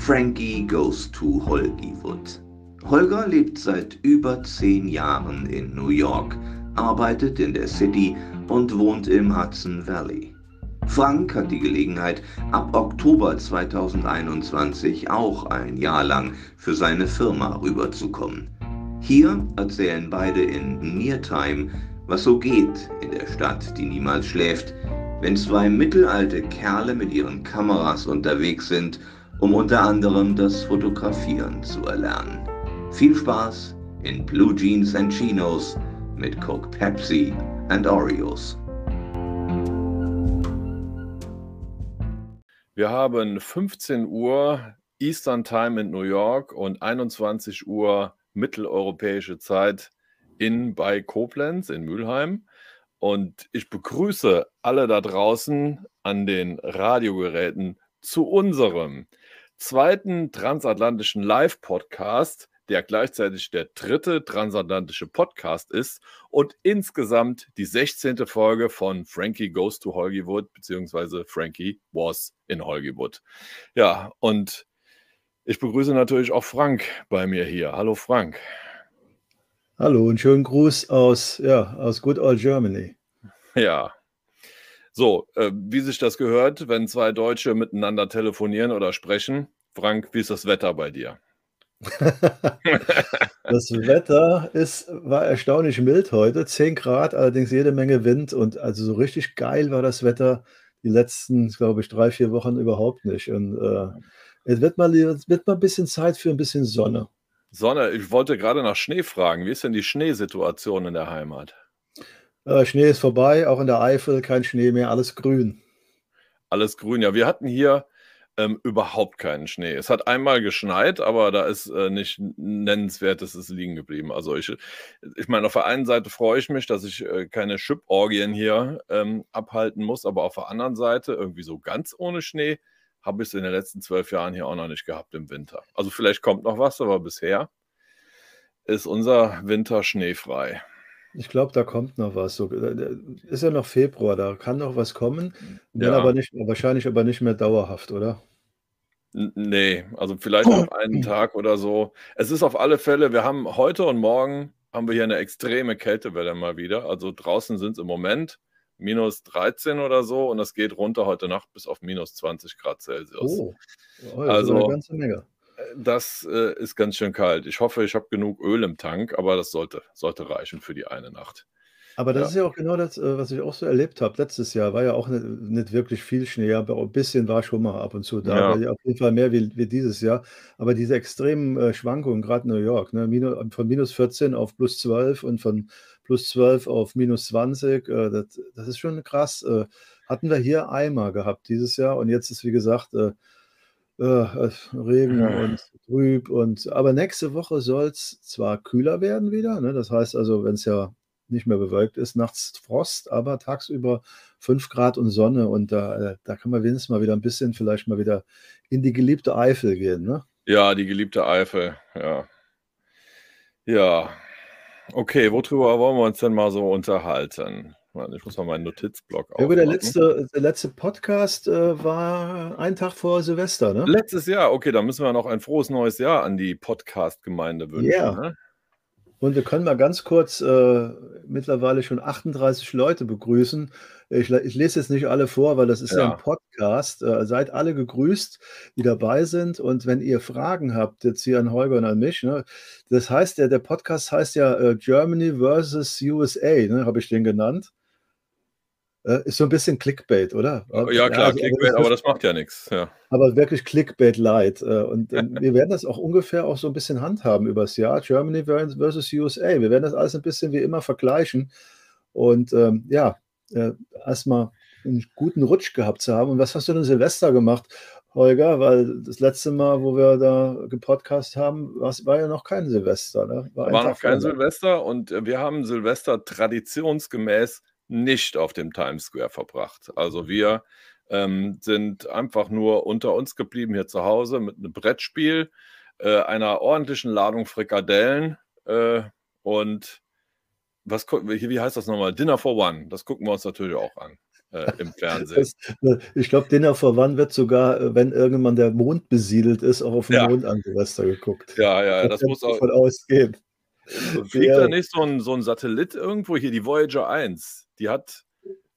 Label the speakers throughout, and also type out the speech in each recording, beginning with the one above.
Speaker 1: Frankie Goes to Hollywood. Holger lebt seit über zehn Jahren in New York, arbeitet in der City und wohnt im Hudson Valley. Frank hat die Gelegenheit, ab Oktober 2021 auch ein Jahr lang für seine Firma rüberzukommen. Hier erzählen beide in Near Time, was so geht in der Stadt, die niemals schläft, wenn zwei mittelalte Kerle mit ihren Kameras unterwegs sind, um unter anderem das Fotografieren zu erlernen. Viel Spaß in Blue Jeans and Chinos mit Coke Pepsi and Oreos.
Speaker 2: Wir haben 15 Uhr Eastern Time in New York und 21 Uhr mitteleuropäische Zeit in bei Koblenz in Mülheim. Und ich begrüße alle da draußen an den Radiogeräten zu unserem zweiten transatlantischen Live-Podcast der gleichzeitig der dritte transatlantische Podcast ist und insgesamt die 16. Folge von Frankie Goes to Hollywood, beziehungsweise Frankie Was in Hollywood. Ja, und ich begrüße natürlich auch Frank bei mir hier. Hallo Frank.
Speaker 3: Hallo und schönen Gruß aus, ja, aus Good Old Germany.
Speaker 2: Ja. So, äh, wie sich das gehört, wenn zwei Deutsche miteinander telefonieren oder sprechen. Frank, wie ist das Wetter bei dir?
Speaker 3: das Wetter ist, war erstaunlich mild heute, 10 Grad, allerdings jede Menge Wind und also so richtig geil war das Wetter die letzten, glaube ich, drei, vier Wochen überhaupt nicht. Und äh, es wird mal, wird mal ein bisschen Zeit für ein bisschen Sonne.
Speaker 2: Sonne, ich wollte gerade nach Schnee fragen. Wie ist denn die Schneesituation in der Heimat?
Speaker 3: Äh, Schnee ist vorbei, auch in der Eifel kein Schnee mehr, alles grün.
Speaker 2: Alles grün, ja. Wir hatten hier ähm, überhaupt keinen Schnee. Es hat einmal geschneit, aber da ist äh, nicht nennenswertes ist liegen geblieben. Also ich, ich meine, auf der einen Seite freue ich mich, dass ich äh, keine Chip-Orgien hier ähm, abhalten muss, aber auf der anderen Seite irgendwie so ganz ohne Schnee habe ich es in den letzten zwölf Jahren hier auch noch nicht gehabt im Winter. Also vielleicht kommt noch was, aber bisher ist unser Winter schneefrei.
Speaker 3: Ich glaube, da kommt noch was. So, äh, ist ja noch Februar, da kann noch was kommen, dann Ja. aber nicht, wahrscheinlich aber nicht mehr dauerhaft, oder?
Speaker 2: nee, also vielleicht noch einen Tag oder so. Es ist auf alle Fälle, wir haben heute und morgen haben wir hier eine extreme Kältewelle mal wieder. Also draußen sind es im Moment minus 13 oder so und das geht runter heute Nacht bis auf minus 20 Grad Celsius.
Speaker 3: Oh, oh, das ist eine Also ganze Menge
Speaker 2: das äh, ist ganz schön kalt. Ich hoffe, ich habe genug Öl im Tank, aber das sollte, sollte reichen für die eine Nacht.
Speaker 3: Aber das ja. ist ja auch genau das, äh, was ich auch so erlebt habe. Letztes Jahr war ja auch nicht, nicht wirklich viel Schnee, aber ein bisschen war schon mal ab und zu da. Ja. ja auf jeden Fall mehr wie, wie dieses Jahr. Aber diese extremen äh, Schwankungen, gerade New York, ne, minus, von minus 14 auf plus 12 und von plus 12 auf minus 20, äh, das, das, ist schon krass. Äh, hatten wir hier einmal gehabt dieses Jahr und jetzt ist, wie gesagt, äh, Regen und trüb. Und, aber nächste Woche soll es zwar kühler werden wieder, ne? das heißt also, wenn es ja nicht mehr bewölkt ist, nachts Frost, aber tagsüber 5 Grad und Sonne und da, äh, da kann man wenigstens mal wieder ein bisschen vielleicht mal wieder in die geliebte Eifel gehen. Ne?
Speaker 2: Ja, die geliebte Eifel, ja. Ja, okay, worüber wollen wir uns denn mal so unterhalten? Ich muss mal meinen Notizblock
Speaker 3: aufmachen. Der letzte, der letzte Podcast äh, war ein Tag vor Silvester, ne?
Speaker 2: Letztes Jahr, okay, da müssen wir noch ein frohes neues Jahr an die Podcast-Gemeinde wünschen. Ja.
Speaker 3: Ne? Und wir können mal ganz kurz äh, mittlerweile schon 38 Leute begrüßen. Ich, ich, lese jetzt nicht alle vor, weil das ist ja, ja ein Podcast. Äh, seid alle gegrüßt, die dabei sind. Und wenn ihr Fragen habt, jetzt hier an Holger und an mich, ne, das heißt ja, der Podcast heißt ja äh, Germany versus USA, ne, habe ich den genannt. Äh, ist so ein bisschen Clickbait, oder?
Speaker 2: Ja, klar, also, Clickbait, aber das macht ja nichts. Ja.
Speaker 3: Aber wirklich Clickbait light. Äh, und wir werden das auch ungefähr auch so ein bisschen handhaben übers Jahr. Germany versus USA. Wir werden das alles ein bisschen wie immer vergleichen. Und ähm, ja, äh, erstmal einen guten Rutsch gehabt zu haben. Und was hast du denn Silvester gemacht, Holger? Weil das letzte Mal, wo wir da gepodcast haben, war ja noch kein Silvester. Ne?
Speaker 2: War, war noch kein Silvester und wir haben Silvester traditionsgemäß nicht auf dem Times Square verbracht. Also wir ähm, sind einfach nur unter uns geblieben hier zu Hause mit einem Brettspiel, äh, einer ordentlichen Ladung Frikadellen äh, und was wie heißt das nochmal? Dinner for One. Das gucken wir uns natürlich auch an. äh, im Fernsehen.
Speaker 3: Das, ich glaube, Dinner for One wird sogar, äh, wenn irgendwann der Mond besiedelt ist, auch auf den ja. Mond an Silvester geguckt.
Speaker 2: Ja, ja, das, das muss auch. Davon ausgehen. Fliegt ja. da nicht so ein, so ein Satellit irgendwo hier, die Voyager 1? Die hat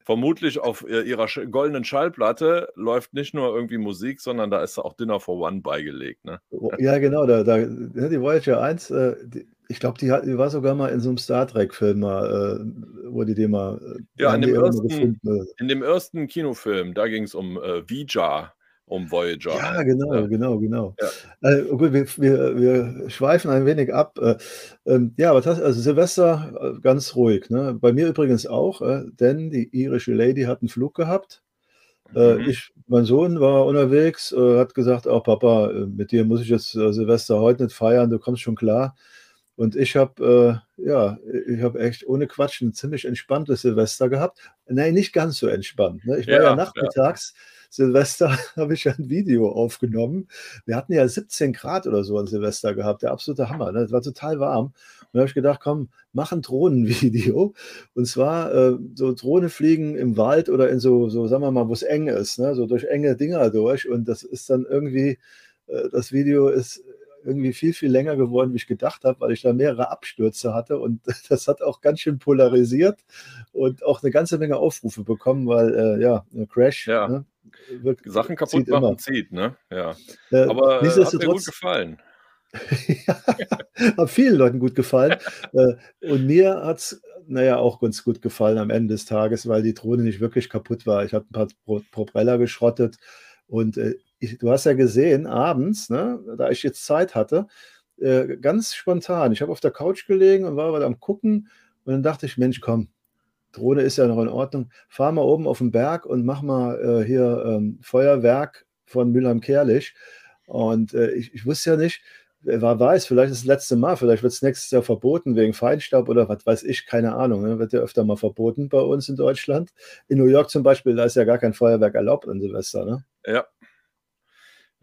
Speaker 2: vermutlich auf ihrer goldenen Schallplatte läuft nicht nur irgendwie Musik, sondern da ist auch Dinner for One beigelegt. Ne?
Speaker 3: Ja, genau. Da, da, die Voyager 1, äh, die, ich glaube, die, die, war sogar mal in so einem Star Trek-Film mal, äh, wo die den mal.
Speaker 2: Äh, ja, in dem, ersten, in dem ersten Kinofilm, da ging es um äh, Vija um Voyager.
Speaker 3: Ja, genau, ja. genau, genau. Ja. Äh, gut, wir, wir, wir, schweifen ein wenig ab. Äh, ähm, ja, aber das, also Silvester äh, ganz ruhig. Ne? Bei mir übrigens auch, äh, denn die irische Lady hat einen Flug gehabt. Äh, mhm. Ich, mein Sohn war unterwegs, äh, hat gesagt, auch oh, Papa, mit dir muss ich jetzt Silvester heute nicht feiern, du kommst schon klar. Und ich habe, äh, ja, ich habe echt ohne Quatsch ein ziemlich entspanntes Silvester gehabt. Nein, nicht ganz so entspannt. Ne? Ich war ja, ja nachmittags, ja. Silvester habe ich ein Video aufgenommen. Wir hatten ja 17 Grad oder so an Silvester gehabt, der absolute Hammer. Ne? Es war total warm. Und da habe ich gedacht, komm, mach ein Drohnenvideo. Und zwar äh, so Drohne fliegen im Wald oder in so, so sagen wir mal, wo es eng ist, ne? so durch enge Dinger durch. Und das ist dann irgendwie, äh, das Video ist irgendwie viel, viel länger geworden, wie ich gedacht habe, weil ich da mehrere Abstürze hatte und das hat auch ganz schön polarisiert und auch eine ganze Menge Aufrufe bekommen, weil äh, ja, ein Crash
Speaker 2: ja. Ne, Sachen kaputt zieht machen immer. zieht, ne? Ja. Äh, Aber äh, hat mir gut gefallen.
Speaker 3: ja, hat vielen Leuten gut gefallen. Äh, und mir hat es, naja, auch ganz gut gefallen am Ende des Tages, weil die Drohne nicht wirklich kaputt war. Ich habe ein paar Propeller geschrottet und äh, ich, du hast ja gesehen, abends, ne, da ich jetzt Zeit hatte, äh, ganz spontan. Ich habe auf der Couch gelegen und war am Gucken und dann dachte ich, Mensch, komm, Drohne ist ja noch in Ordnung. Fahr mal oben auf den Berg und mach mal äh, hier ähm, Feuerwerk von Mülheim-Kerlich. Und äh, ich, ich, wusste ja nicht, wer weiß, vielleicht ist das letzte Mal, vielleicht wird es nächstes Jahr verboten wegen Feinstaub oder was weiß ich, keine Ahnung. Ne? Wird ja öfter mal verboten bei uns in Deutschland. In New York zum Beispiel, da ist ja gar kein Feuerwerk erlaubt an Silvester. Ne?
Speaker 2: Ja,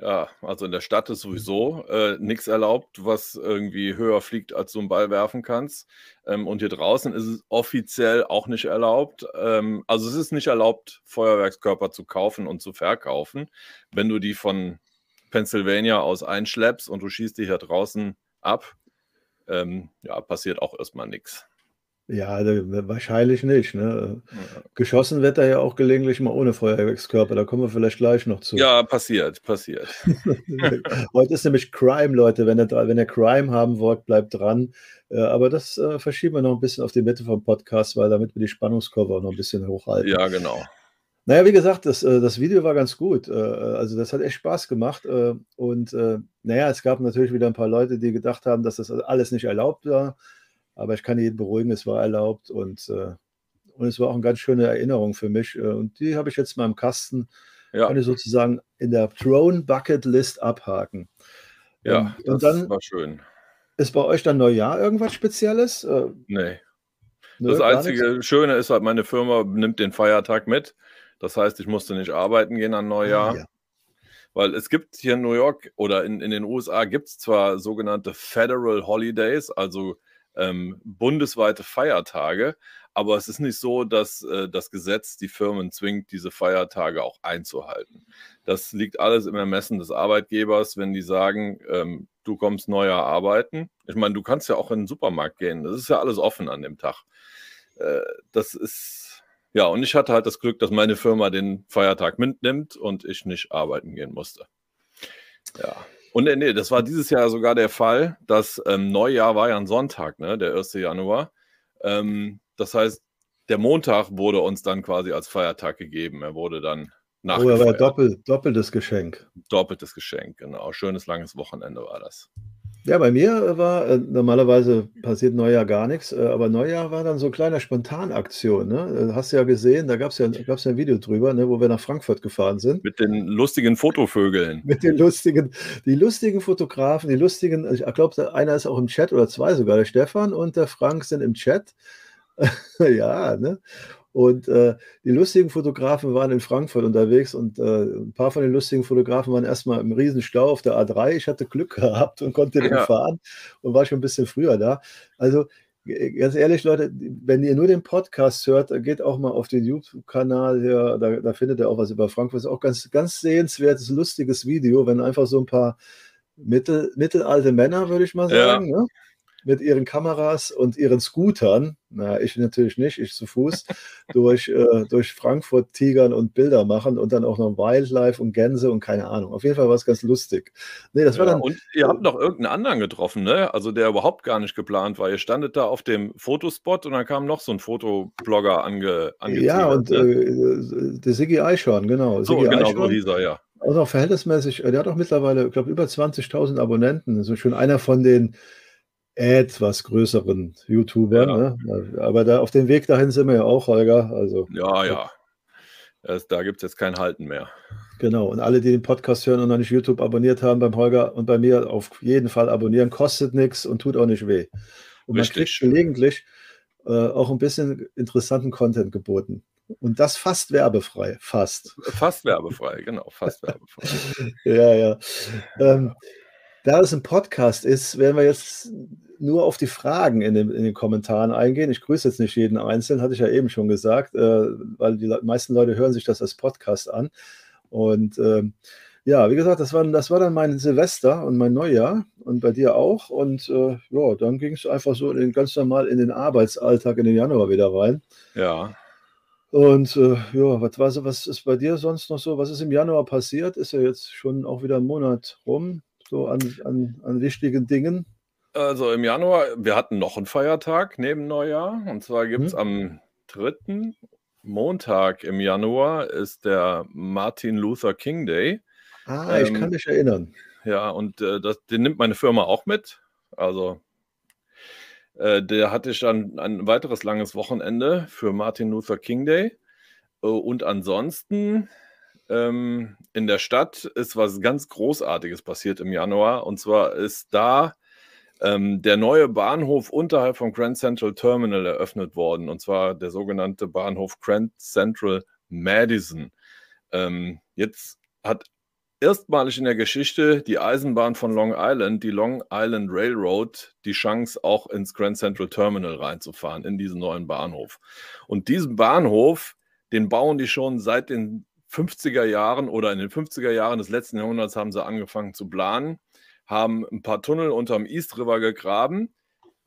Speaker 2: ja, also in der Stadt ist sowieso äh, nichts erlaubt, was irgendwie höher fliegt, als du einen Ball werfen kannst. Ähm, und hier draußen ist es offiziell auch nicht erlaubt. Ähm, also es ist nicht erlaubt, Feuerwerkskörper zu kaufen und zu verkaufen. Wenn du die von Pennsylvania aus einschleppst und du schießt die hier draußen ab, ähm, ja, passiert auch erstmal nichts.
Speaker 3: Ja, wahrscheinlich nicht. Ne? Ja. Geschossen wird er ja auch gelegentlich mal ohne Feuerwerkskörper. Da kommen wir vielleicht gleich noch zu.
Speaker 2: Ja, passiert, passiert.
Speaker 3: Heute ist nämlich Crime, Leute. Wenn ihr, wenn ihr Crime haben wollt, bleibt dran. Äh, aber das äh, verschieben wir noch ein bisschen auf die Mitte vom Podcast, weil damit wir die Spannungskurve auch noch ein bisschen hochhalten.
Speaker 2: Ja, genau.
Speaker 3: Naja, wie gesagt, das, äh, das Video war ganz gut. Also das hat echt Spaß gemacht. Und naja, es gab natürlich wieder ein paar Leute, die gedacht haben, dass das alles nicht erlaubt war. Aber ich kann jeden beruhigen, es war erlaubt und, äh, und es war auch eine ganz schöne Erinnerung für mich. Äh, und die habe ich jetzt mal im Kasten, ja. kann ich sozusagen in der Drone Bucket List abhaken.
Speaker 2: Ja, und, und dann war schön.
Speaker 3: Ist bei euch dann Neujahr irgendwas Spezielles?
Speaker 2: Äh, nee. Nö, das einzige Schöne ist halt, meine Firma nimmt den Feiertag mit. Das heißt, ich musste nicht arbeiten gehen an Neujahr. Ah, ja. Weil es gibt hier in New York oder in, in den USA gibt es zwar sogenannte Federal Holidays, also ähm, bundesweite Feiertage. Aber es ist nicht so, dass äh, das Gesetz die Firmen zwingt, diese Feiertage auch einzuhalten. Das liegt alles im Ermessen des Arbeitgebers, wenn die sagen, ähm, du kommst neuer arbeiten. Ich meine, du kannst ja auch in den Supermarkt gehen. Das ist ja alles offen an dem Tag. Äh, das ist, ja, und ich hatte halt das Glück, dass meine Firma den Feiertag mitnimmt und ich nicht arbeiten gehen musste. Ja. Und äh, nee, das war dieses Jahr sogar der Fall. Das ähm, Neujahr war ja ein Sonntag, ne, der 1. Januar. Ähm, das heißt, der Montag wurde uns dann quasi als Feiertag gegeben. Er wurde dann nach. Oh,
Speaker 3: er war doppelt, doppeltes Geschenk.
Speaker 2: Doppeltes Geschenk, genau. Schönes langes Wochenende war das.
Speaker 3: Ja, bei mir war äh, normalerweise passiert Neujahr gar nichts, äh, aber Neujahr war dann so eine kleine Spontanaktion. Ne? Äh, hast du ja gesehen, da gab es ja, gab's ja ein Video drüber, ne, wo wir nach Frankfurt gefahren sind.
Speaker 2: Mit den lustigen Fotovögeln.
Speaker 3: Mit den lustigen, die lustigen Fotografen, die lustigen, ich glaube, einer ist auch im Chat oder zwei sogar, der Stefan und der Frank sind im Chat. ja, ne? Und äh, die lustigen Fotografen waren in Frankfurt unterwegs und äh, ein paar von den lustigen Fotografen waren erstmal im Riesenstau auf der A3. Ich hatte Glück gehabt und konnte den ja. fahren und war schon ein bisschen früher da. Also Ganz ehrlich, Leute, wenn ihr nur den Podcast hört, geht auch mal auf den YouTube-Kanal hier, da, da, findet ihr auch was über Frankfurt. Das ist auch ganz, ganz sehenswertes, lustiges Video, wenn einfach so ein paar mittel, mittelalte Männer, würde ich mal sagen, ja. ne? Mit ihren Kameras und ihren Scootern, na, ich natürlich nicht, ich zu Fuß, durch, äh, durch Frankfurt tigern und Bilder machen und dann auch noch Wildlife und Gänse und keine Ahnung. Auf jeden Fall war es ganz lustig.
Speaker 2: Nee, das ja, war dann, und ihr habt noch irgendeinen anderen getroffen, ne? Also der überhaupt gar nicht geplant war. Ihr standet da auf dem Fotospot und dann kam noch so ein Fotoblogger ange,
Speaker 3: Ja, und ne? äh, der Siggi Eichhorn, genau.
Speaker 2: So,
Speaker 3: Siggi
Speaker 2: genau, Eichhorn. so hieß er, ja.
Speaker 3: Also auch verhältnismäßig, der hat auch mittlerweile, ich glaube, über 20.000 Abonnenten. Also schon einer von den etwas größeren YouTuber. Ja. Ne? Aber da, auf dem Weg dahin sind wir ja auch, Holger. Also,
Speaker 2: ja, ja. Das, da gibt es jetzt kein Halten mehr.
Speaker 3: Genau. Und alle, die den Podcast hören und noch nicht YouTube abonniert haben, beim Holger und bei mir auf jeden Fall abonnieren. Kostet nichts und tut auch nicht weh. Und Richtig. man kriegt gelegentlich äh, auch ein bisschen interessanten Content geboten. Und das fast werbefrei. Fast.
Speaker 2: Fast werbefrei, genau. Fast werbefrei.
Speaker 3: ja, ja. Ähm, da es ein Podcast ist, werden wir jetzt nur auf die Fragen in den, in den Kommentaren eingehen. Ich grüße jetzt nicht jeden Einzelnen, hatte ich ja eben schon gesagt, äh, weil die meisten Leute hören sich das als Podcast an. Und äh, ja, wie gesagt, das war, das war dann mein Silvester und mein Neujahr und bei dir auch. Und äh, ja, dann ging es einfach so in, ganz normal in den Arbeitsalltag in den Januar wieder rein.
Speaker 2: Ja.
Speaker 3: Und äh, ja, was, war so, was ist bei dir sonst noch so? Was ist im Januar passiert? Ist ja jetzt schon auch wieder ein Monat rum so an, an, an wichtigen Dingen?
Speaker 2: Also im Januar, wir hatten noch einen Feiertag neben Neujahr. Und zwar gibt es hm. am 3. Montag im Januar ist der Martin Luther King Day.
Speaker 3: Ah, ähm, ich kann mich erinnern.
Speaker 2: Ja, und äh, das, den nimmt meine Firma auch mit. Also äh, der hatte ich dann ein weiteres langes Wochenende für Martin Luther King Day. Äh, und ansonsten ähm, in der Stadt ist was ganz Großartiges passiert im Januar. Und zwar ist da ähm, der neue Bahnhof unterhalb vom Grand Central Terminal eröffnet worden. Und zwar der sogenannte Bahnhof Grand Central Madison. Ähm, jetzt hat erstmalig in der Geschichte die Eisenbahn von Long Island, die Long Island Railroad, die Chance, auch ins Grand Central Terminal reinzufahren, in diesen neuen Bahnhof. Und diesen Bahnhof, den bauen die schon seit den 50er Jahren oder in den 50er Jahren des letzten Jahrhunderts haben sie angefangen zu planen, haben ein paar Tunnel unterm East River gegraben.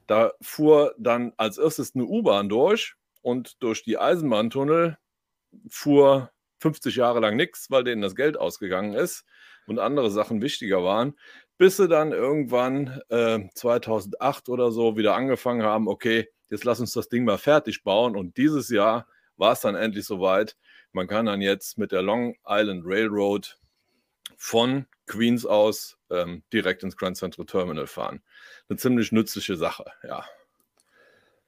Speaker 2: Da fuhr dann als erstes eine U-Bahn durch und durch die Eisenbahntunnel fuhr 50 Jahre lang nichts, weil denen das Geld ausgegangen ist und andere Sachen wichtiger waren, bis sie dann irgendwann äh, 2008 oder so wieder angefangen haben, okay, jetzt lass uns das Ding mal fertig bauen und dieses Jahr war es dann endlich soweit. Man kann dann jetzt mit der Long Island Railroad von Queens aus ähm, direkt ins Grand Central Terminal fahren. Eine ziemlich nützliche Sache, ja.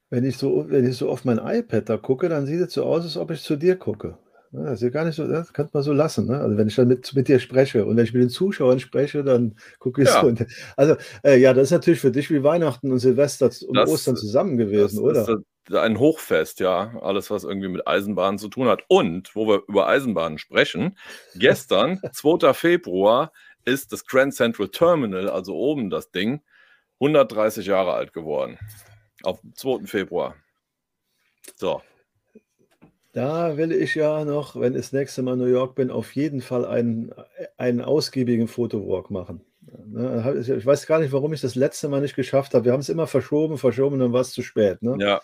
Speaker 3: Wenn ich so, wenn ich so auf mein iPad da gucke, dann sieht es so aus, als ob ich zu dir gucke. Das ist ja gar nicht so, das könnte man so lassen. Ne? Also wenn ich dann mit, mit dir spreche und wenn ich mit den Zuschauern spreche, dann gucke ich ja. so. Also äh, ja, das ist natürlich für dich wie Weihnachten und Silvester und das, Ostern zusammen gewesen, oder?
Speaker 2: ein Hochfest, ja. Alles, was irgendwie mit Eisenbahnen zu tun hat. Und, wo wir über Eisenbahnen sprechen, gestern, 2. Februar, ist das Grand Central Terminal, also oben das Ding, 130 Jahre alt geworden. Auf 2. Februar. So.
Speaker 3: Da will ich ja noch, wenn ich das nächste Mal in New York bin, auf jeden Fall einen, einen ausgiebigen Fotowalk machen. Ne, ich weiß gar nicht, warum ich das letzte Mal nicht geschafft habe. Wir haben es immer verschoben, verschoben und dann war es zu spät. Ne?
Speaker 2: Ja,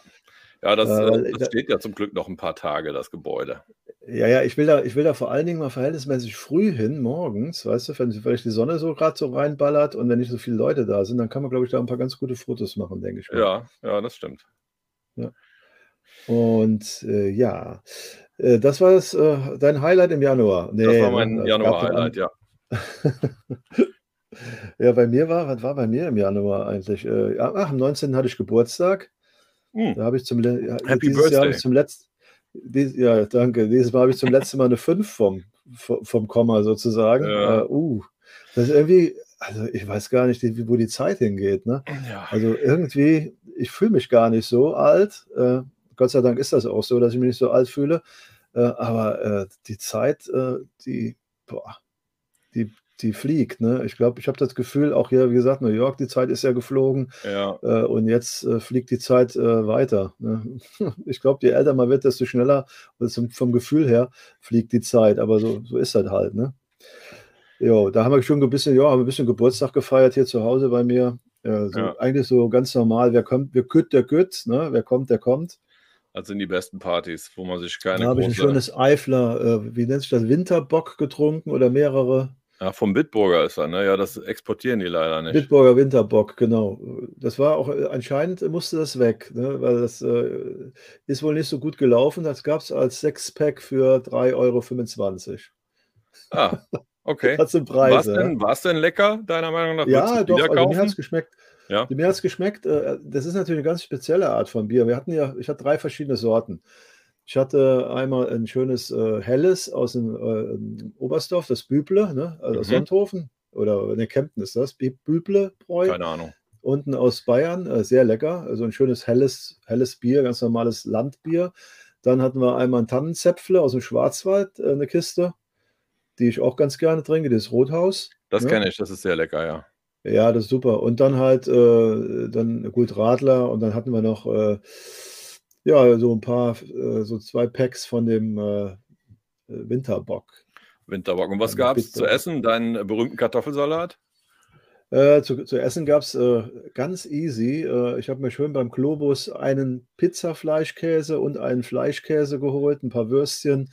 Speaker 2: ja, das, äh, das steht ja zum Glück noch ein paar Tage, das Gebäude.
Speaker 3: Ja, ja, ich will da, ich will da vor allen Dingen mal verhältnismäßig früh hin, morgens, weißt du, wenn vielleicht die Sonne so gerade so reinballert und wenn nicht so viele Leute da sind, dann kann man, glaube ich, da ein paar ganz gute Fotos machen, denke ich.
Speaker 2: Mal. Ja, ja, das stimmt.
Speaker 3: Ja. Und äh, ja, äh, das war das, äh, dein Highlight im Januar.
Speaker 2: Nee, das war mein Januar-Highlight, ja.
Speaker 3: ja, bei mir war, was war bei mir im Januar eigentlich? Äh, ach, am 19. hatte ich Geburtstag. Hm. Da habe ich zum
Speaker 2: Happy dieses Birthday. Jahr ich
Speaker 3: zum letzten dies, ja, danke. Dieses Mal habe ich zum letzten Mal eine 5 vom, vom Komma sozusagen. Ja. Uh, uh, das ist irgendwie, also ich weiß gar nicht, wo die Zeit hingeht. Ne? Ja. Also irgendwie, ich fühle mich gar nicht so alt. Äh, Gott sei Dank ist das auch so, dass ich mich nicht so alt fühle. Äh, aber äh, die Zeit, äh, die, boah, die die fliegt. Ne? Ich glaube, ich habe das Gefühl, auch hier, wie gesagt, New York, die Zeit ist ja geflogen.
Speaker 2: Ja.
Speaker 3: Äh, und jetzt äh, fliegt die Zeit äh, weiter. Ne? Ich glaube, je älter man wird, desto schneller, also vom Gefühl her, fliegt die Zeit. Aber so, so ist das halt. Ne? Jo, da haben wir schon ein bisschen, ja, haben ein bisschen Geburtstag gefeiert hier zu Hause bei mir. Ja, so,
Speaker 2: Ja.
Speaker 3: Eigentlich so ganz normal. Wer kommt, wer kütt, der kütt. Ne? Wer kommt, der kommt.
Speaker 2: Das sind die besten Partys, wo man sich keine
Speaker 3: Da habe ich ein schönes Eifler, äh, wie nennt sich das, Winterbock getrunken oder mehrere.
Speaker 2: Ja, vom Bitburger ist er, ne? Ja, das exportieren die leider nicht.
Speaker 3: Bitburger Winterbock, genau. Das war auch, äh, anscheinend musste das weg, ne? weil das äh, ist wohl nicht so gut gelaufen. Das gab es als Sexpack für 3,25 Euro.
Speaker 2: Ah, okay.
Speaker 3: Das sind
Speaker 2: War es
Speaker 3: Preise. ja.
Speaker 2: denn, denn lecker, deiner Meinung nach?
Speaker 3: Ja, doch, also mir hat es geschmeckt.
Speaker 2: Ja.
Speaker 3: Mir hat es geschmeckt. äh, Das ist natürlich eine ganz spezielle Art von Bier. Wir hatten ja, ich hatte drei verschiedene Sorten. Ich hatte einmal ein schönes äh, helles aus dem äh, Oberstdorf, das Büble, ne? also aus
Speaker 2: Mhm.
Speaker 3: Sonthofen oder ne, Kempten ist das, Bü- Büble-Bräu.
Speaker 2: Keine Ahnung.
Speaker 3: Unten aus Bayern, äh, sehr lecker. Also ein schönes helles, helles Bier, ganz normales Landbier. Dann hatten wir einmal ein Tannenzäpfle aus dem Schwarzwald, äh, eine Kiste, die ich auch ganz gerne trinke, das Rothaus.
Speaker 2: Das
Speaker 3: Ja.
Speaker 2: kenne ich, das ist sehr lecker, ja.
Speaker 3: Ja, das ist super. Und dann halt, äh, dann gut Radler und dann hatten wir noch, äh, ja, so ein paar, äh, so zwei Packs von dem äh, Winterbock.
Speaker 2: Winterbock. Und was gab es zu essen? Deinen berühmten Kartoffelsalat?
Speaker 3: Äh, zu, zu essen gab es äh, ganz easy. Äh, ich habe mir schön beim Globus einen Pizzafleischkäse und einen Fleischkäse geholt, ein paar Würstchen.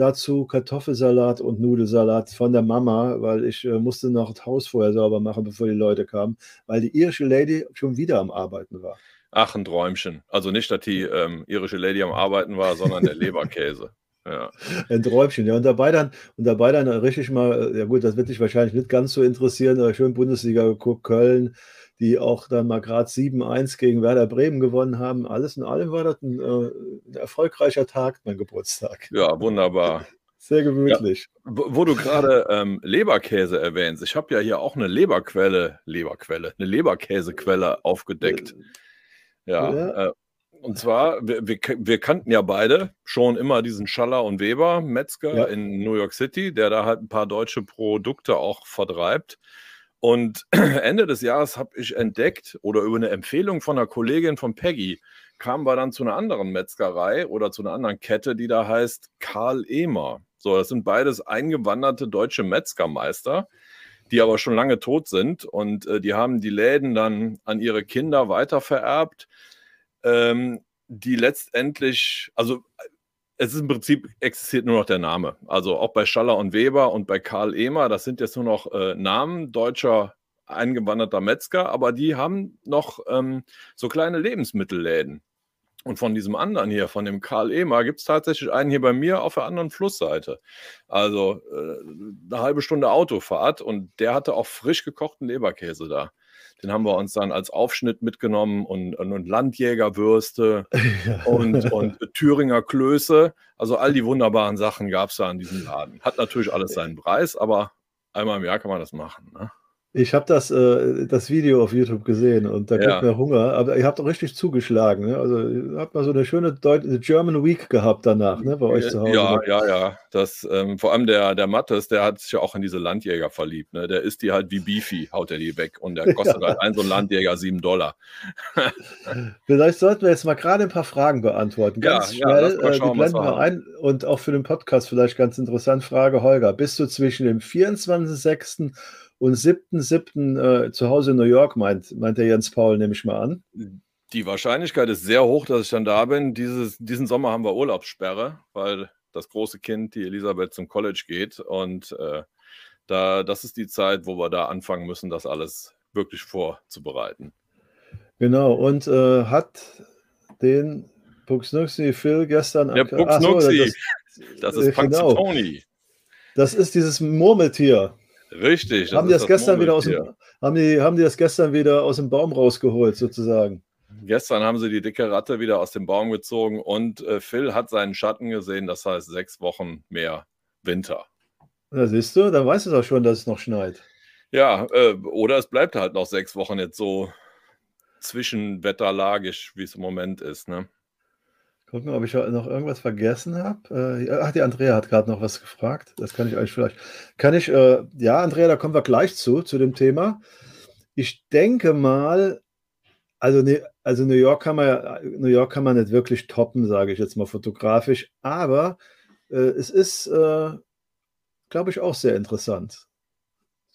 Speaker 3: Dazu Kartoffelsalat und Nudelsalat von der Mama, weil ich äh, musste noch das Haus vorher sauber machen, bevor die Leute kamen, weil die irische Lady schon wieder am Arbeiten war.
Speaker 2: Ach, ein Träumchen. Also nicht, dass die ähm, irische Lady am Arbeiten war, sondern der Leberkäse. Ja.
Speaker 3: Ein Träumchen, ja. Und dabei dann, und dabei dann richtig mal, äh, ja gut, das wird dich wahrscheinlich nicht ganz so interessieren, aber schön Bundesliga geguckt, Köln, die auch dann mal gerade 7-1 gegen Werder Bremen gewonnen haben. Alles in allem war das ein, äh, ein erfolgreicher Tag, mein Geburtstag.
Speaker 2: ja, wunderbar.
Speaker 3: Sehr gemütlich.
Speaker 2: Wo wo du gerade ähm, Leberkäse erwähnst, ich habe ja hier auch eine Leberquelle, Leberquelle, eine Leberkäsequelle aufgedeckt. Ja,
Speaker 3: Ja.
Speaker 2: Äh, und zwar, wir, wir, wir kannten ja beide schon immer diesen Schaller und Weber, Metzger
Speaker 3: Ja.
Speaker 2: in New York City, der da halt ein paar deutsche Produkte auch vertreibt. Und Ende des Jahres habe ich entdeckt oder über eine Empfehlung von einer Kollegin von Peggy kamen wir dann zu einer anderen Metzgerei oder zu einer anderen Kette, die da heißt Karl Emer. So, das sind beides eingewanderte deutsche Metzgermeister, die aber schon lange tot sind und äh, die haben die Läden dann an ihre Kinder weitervererbt, ähm, die letztendlich, also es ist im Prinzip existiert nur noch der Name. Also auch bei Schaller und Weber und bei Karl Emer, das sind jetzt nur noch äh, Namen deutscher eingewanderter Metzger, aber die haben noch ähm, so kleine Lebensmittelläden. Und von diesem anderen hier, von dem Karl Emer, gibt es tatsächlich einen hier bei mir auf der anderen Flussseite. Also äh, eine halbe Stunde Autofahrt und der hatte auch frisch gekochten Leberkäse da. Den haben wir uns dann als Aufschnitt mitgenommen und, und Landjägerwürste und, und Thüringer Klöße. Also all die wunderbaren Sachen gab es da in diesem Laden. Hat natürlich alles seinen Preis, aber einmal im Jahr kann man das machen. Ne?
Speaker 3: Ich habe das, äh, das Video auf YouTube gesehen und da
Speaker 2: Ja.
Speaker 3: kriegt mir Hunger, aber ihr habt doch richtig zugeschlagen. Ne? Also ihr habt mal so eine schöne Deut German Week gehabt danach, ne? bei euch zu Hause.
Speaker 2: Ja, ja, ja. Das, ähm, vor allem der, der Mattes, der hat sich ja auch in diese Landjäger verliebt. Ne? Der isst die halt wie Beefy, haut er die weg. Und der kostet halt ein so ein Landjäger sieben Dollar.
Speaker 3: Vielleicht sollten wir jetzt mal gerade ein paar Fragen beantworten.
Speaker 2: Ja,
Speaker 3: Ganz
Speaker 2: ja,
Speaker 3: schnell,
Speaker 2: mal
Speaker 3: äh, die
Speaker 2: schauen, was
Speaker 3: blenden
Speaker 2: wir
Speaker 3: wir ein und auch für den Podcast vielleicht ganz interessant. Frage Holger, bist du zwischen dem 24.06. und 7.07. Äh, zu Hause in New York, meint, meint der Jens Paul, nehme ich mal an.
Speaker 2: Die Wahrscheinlichkeit ist sehr hoch, dass ich dann da bin. Dieses, diesen Sommer haben wir Urlaubssperre, weil das große Kind, die Elisabeth, zum College geht. Und äh, da, das ist die Zeit, wo wir da anfangen müssen, das alles wirklich vorzubereiten.
Speaker 3: Genau, und äh, hat den Puxnuxi Phil gestern...
Speaker 2: Der
Speaker 3: Ach so,
Speaker 2: Puxnuxi, das ist
Speaker 3: äh,
Speaker 2: Punk
Speaker 3: genau.
Speaker 2: Tony.
Speaker 3: Das ist dieses Murmeltier.
Speaker 2: Richtig.
Speaker 3: haben die
Speaker 2: ist
Speaker 3: das gestern wieder aus dem, haben die, haben die das gestern wieder aus dem Baum rausgeholt, sozusagen?
Speaker 2: Gestern haben sie die dicke Ratte wieder aus dem Baum gezogen und äh, Phil hat seinen Schatten gesehen, das heißt sechs Wochen mehr Winter.
Speaker 3: Da siehst du, dann weißt du doch schon, dass es noch schneit.
Speaker 2: Ja, äh, oder es bleibt halt noch sechs Wochen jetzt so zwischenwetterlagisch, wie es im Moment ist. Ne?
Speaker 3: Gucken, ob ich noch irgendwas vergessen habe. Äh, ach, die Andrea hat gerade noch was gefragt. Das kann ich eigentlich vielleicht. Kann ich, äh, ja, Andrea, da kommen wir gleich zu, zu dem Thema. Ich denke mal, also, ne, also New York kann man ja, New York kann man nicht wirklich toppen, sage ich jetzt mal fotografisch, aber äh, es ist, äh, glaube ich, auch sehr interessant.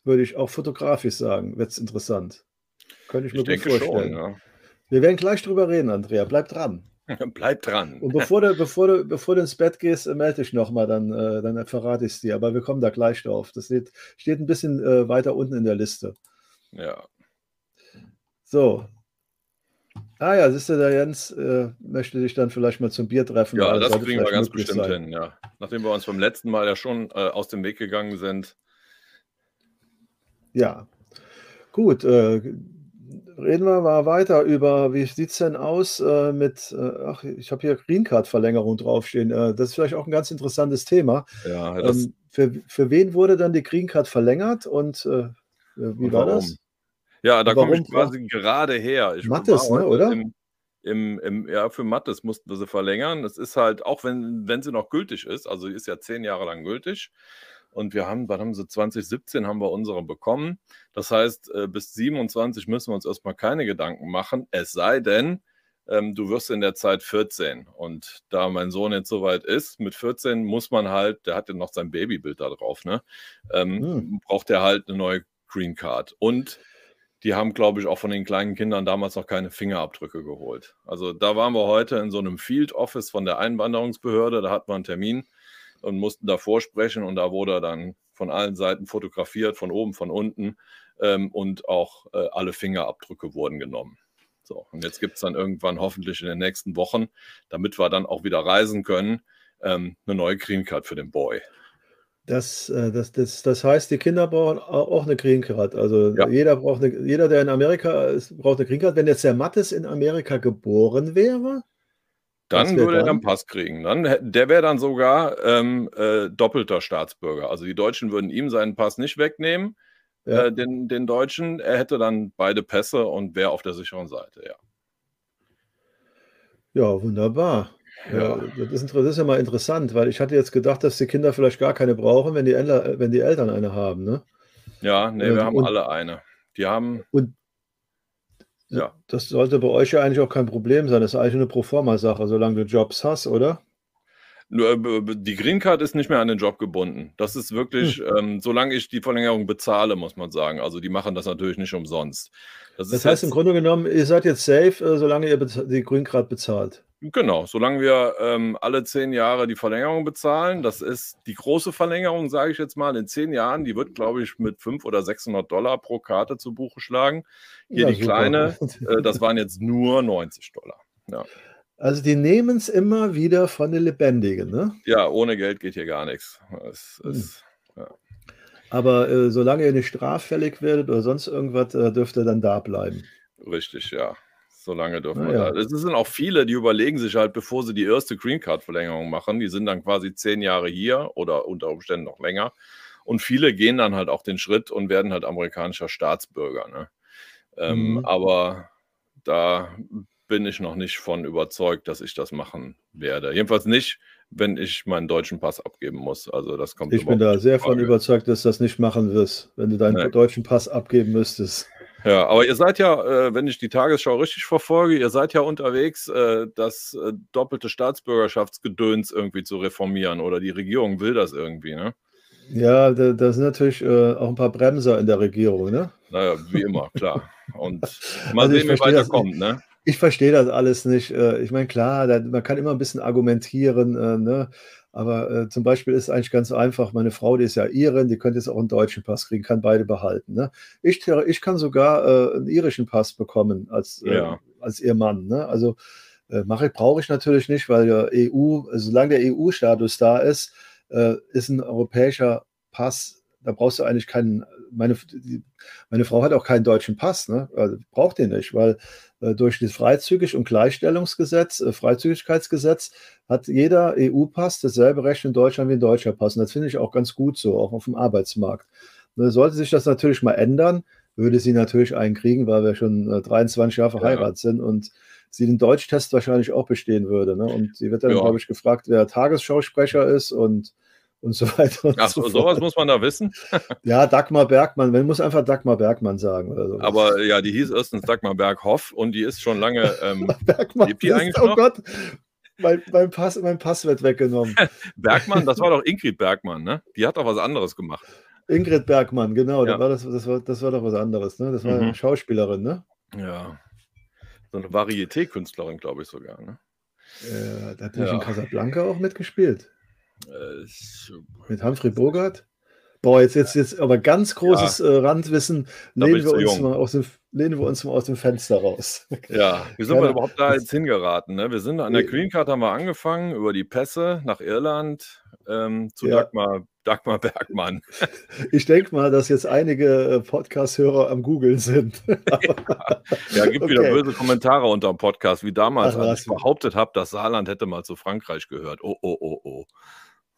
Speaker 3: Würde ich auch fotografisch sagen, wird es interessant. Könnte ich mir ich gut vorstellen. Schon, ja. Wir werden gleich drüber reden, Andrea. Bleib dran.
Speaker 2: Bleib dran.
Speaker 3: Und bevor du, bevor du, bevor du ins Bett gehst, äh, melde dich nochmal, dann, äh, dann verrate ich es dir. Aber wir kommen da gleich drauf. Das steht, steht ein bisschen äh, weiter unten in der Liste.
Speaker 2: Ja.
Speaker 3: So. Ah ja, siehst du, der Jens äh, möchte dich dann vielleicht mal zum Bier treffen.
Speaker 2: Ja, das kriegen wir ganz bestimmt sein. hin, ja. Nachdem wir uns beim letzten Mal ja schon aus dem Weg gegangen sind.
Speaker 3: Ja. Gut, äh, reden wir mal weiter über, wie sieht es denn aus äh, mit, äh, ach, ich habe hier Green Card-Verlängerung draufstehen. Äh, das ist vielleicht auch ein ganz interessantes Thema.
Speaker 2: Ja, ähm,
Speaker 3: für, für wen wurde dann die Green Card verlängert und äh, wie und war das?
Speaker 2: Ja, da komme ich quasi gerade her. Ich
Speaker 3: Mattes, ne, oder?
Speaker 2: Im, im, im, ja, für Mattes mussten wir sie verlängern. Das ist halt, auch wenn, wenn sie noch gültig ist, also ist ja zehn Jahre lang gültig, und wir haben, wann haben sie 2017 haben wir unsere bekommen. Das heißt, äh, bis 27 müssen wir uns erstmal keine Gedanken machen, es sei denn, ähm, du wirst in der Zeit 14. Und da mein Sohn jetzt soweit ist, mit 14 muss man halt, der hat ja noch sein Babybild da drauf, ne? Ähm, hm. Braucht er halt eine neue Green Card. Und die haben, glaube ich, auch von den kleinen Kindern damals noch keine Fingerabdrücke geholt. Also da waren wir heute in so einem Field Office von der Einwanderungsbehörde, da hatten wir einen Termin und mussten davor sprechen und da wurde er dann von allen Seiten fotografiert, von oben, von unten ähm, und auch äh, alle Fingerabdrücke wurden genommen. So, und jetzt gibt es dann irgendwann hoffentlich in den nächsten Wochen, damit wir dann auch wieder reisen können, ähm, eine neue Green Card für den Boy.
Speaker 3: Das, äh, das, das, das heißt, die Kinder brauchen auch eine Green Card. Also ja. jeder braucht eine, jeder, der in Amerika ist, braucht eine Green Card. Wenn jetzt der Mattes in Amerika geboren wäre,
Speaker 2: dann würde er dann Pass kriegen. Dann, der wäre dann sogar ähm, äh, doppelter Staatsbürger. Also die Deutschen würden ihm seinen Pass nicht wegnehmen, ja. äh, den, den Deutschen. Er hätte dann beide Pässe und wäre auf der sicheren Seite, ja.
Speaker 3: Ja, wunderbar. Ja. das, ist, das, ist, ja mal interessant, weil ich hatte jetzt gedacht, dass die Kinder vielleicht gar keine brauchen, wenn die, Eltern, wenn die Eltern eine haben, ne?
Speaker 2: Ja, nee, wir und, haben alle eine. Die haben.
Speaker 3: Und ja. Das sollte bei euch ja eigentlich auch kein Problem sein. Das ist eigentlich eine Proforma-Sache, solange du Jobs hast, oder?
Speaker 2: Äh, die Green Card ist nicht mehr an den Job gebunden. Das ist wirklich, hm. ähm, solange ich die Verlängerung bezahle, muss man sagen. Also die machen das natürlich nicht umsonst.
Speaker 3: Das, das heißt jetzt, im Grunde genommen, ihr seid jetzt safe, äh, solange ihr die Green Card bezahlt.
Speaker 2: Genau, solange wir ähm, alle zehn Jahre die Verlängerung bezahlen, das ist die große Verlängerung, sage ich jetzt mal, in zehn Jahren, die wird, glaube ich, mit 500 oder 600 Dollar pro Karte zu Buche schlagen. Hier ja, die super. kleine, äh, das waren jetzt nur 90 Dollar. Ja.
Speaker 3: Also die nehmen es immer wieder von den Lebendigen, ne?
Speaker 2: Ja, ohne Geld geht hier gar nichts. Es,
Speaker 3: es, hm. ja. Aber äh, solange ihr nicht straffällig werdet oder sonst irgendwas, äh, dürft ihr dann da bleiben.
Speaker 2: Richtig, ja. So lange dürfen wir ja. da. Es sind auch viele, die überlegen sich halt, bevor sie die erste Green Card-Verlängerung machen, die sind dann quasi zehn Jahre hier oder unter Umständen noch länger. Und viele gehen dann halt auch den Schritt und werden halt amerikanischer Staatsbürger. Ne? Ähm, mhm. Aber da bin ich noch nicht von überzeugt, dass ich das machen werde. Jedenfalls nicht, wenn ich meinen deutschen Pass abgeben muss. Also das kommt.
Speaker 3: Ich bin da sehr von überzeugt, dass du das nicht machen wirst, wenn du deinen nee. deutschen Pass abgeben müsstest.
Speaker 2: Ja, aber ihr seid ja, äh, wenn ich die Tagesschau richtig verfolge, ihr seid ja unterwegs, äh, das äh, doppelte Staatsbürgerschaftsgedöns irgendwie zu reformieren oder die Regierung will das irgendwie, ne?
Speaker 3: Ja, da, da sind natürlich auch ein paar Bremser in der Regierung, ne?
Speaker 2: Naja, wie immer, klar. Und mal also sehen, wie weiter das, kommt, ne?
Speaker 3: Ich verstehe das alles nicht. Ich meine, klar, man kann immer ein bisschen argumentieren, ne? Aber äh, zum Beispiel ist es eigentlich ganz einfach, meine Frau, die ist ja Irin, die könnte jetzt auch einen deutschen Pass kriegen, kann beide behalten. Ne? Ich, ich kann sogar äh, einen irischen Pass bekommen als, äh, ja. als ihr Mann. Ne? Also äh, mache brauche ich natürlich nicht, weil ja EU, solange der EU-Status da ist, äh, ist ein europäischer Pass, da brauchst du eigentlich keinen, meine, die, meine Frau hat auch keinen deutschen Pass, ne? Also, braucht den nicht, weil äh, durch das Freizügig- und Gleichstellungsgesetz, äh, Freizügigkeitsgesetz, hat jeder EU-Pass dasselbe Recht in Deutschland wie ein deutscher Pass. Und das finde ich auch ganz gut so, auch auf dem Arbeitsmarkt. Und sollte sich das natürlich mal ändern, würde sie natürlich einen kriegen, weil wir schon 23 äh, Jahre verheiratet ja. sind und sie den Deutschtest wahrscheinlich auch bestehen würde. Ne? Und sie wird dann,
Speaker 2: Ja.
Speaker 3: glaube ich, gefragt, wer Tagesschausprecher ist und, und so weiter. Und
Speaker 2: Ach,
Speaker 3: so
Speaker 2: sowas muss man da wissen.
Speaker 3: Ja, Dagmar Bergmann, man muss einfach Dagmar Bergmann sagen.
Speaker 2: Aber ja, die hieß erstens Dagmar Berghoff und die ist schon lange. Ähm,
Speaker 3: Bergmann,
Speaker 2: lebt die
Speaker 3: ist-
Speaker 2: eigentlich
Speaker 3: oh
Speaker 2: noch?
Speaker 3: Gott, mein, mein, Pass, mein Pass wird weggenommen.
Speaker 2: Bergmann, das war doch Ingrid Bergmann, ne? Die hat doch was anderes gemacht.
Speaker 3: Ingrid Bergmann, genau,
Speaker 2: Ja.
Speaker 3: da war das, das, war, das war doch was anderes. Ne? Das war
Speaker 2: Mhm.
Speaker 3: Schauspielerin, ne?
Speaker 2: Ja. So eine Varieté-Künstlerin, glaube ich sogar. Ne?
Speaker 3: Äh, da hat
Speaker 2: Ja.
Speaker 3: in Casablanca auch mitgespielt.
Speaker 2: Äh,
Speaker 3: Mit Humphrey Bogart. Boah, jetzt, jetzt, jetzt aber ganz großes äh, Randwissen. Lehnen wir, uns
Speaker 2: jung.
Speaker 3: mal aus dem, lehnen wir uns mal aus dem Fenster raus.
Speaker 2: ja, wie sind
Speaker 3: Keine-
Speaker 2: wir überhaupt da jetzt hingeraten? Ne? Wir sind an der Green Card haben wir angefangen, über die Pässe nach Irland ähm, zu
Speaker 3: Ja.
Speaker 2: Dagmar, Dagmar Bergmann.
Speaker 3: Ich denke mal, dass jetzt einige äh, Podcast-Hörer am Googeln sind.
Speaker 2: Ja, gibt wieder
Speaker 3: Okay.
Speaker 2: böse Kommentare unter dem Podcast, wie damals,
Speaker 3: Ach,
Speaker 2: als ich behauptet habe, das Saarland hätte mal zu Frankreich gehört. Oh, oh, oh, oh.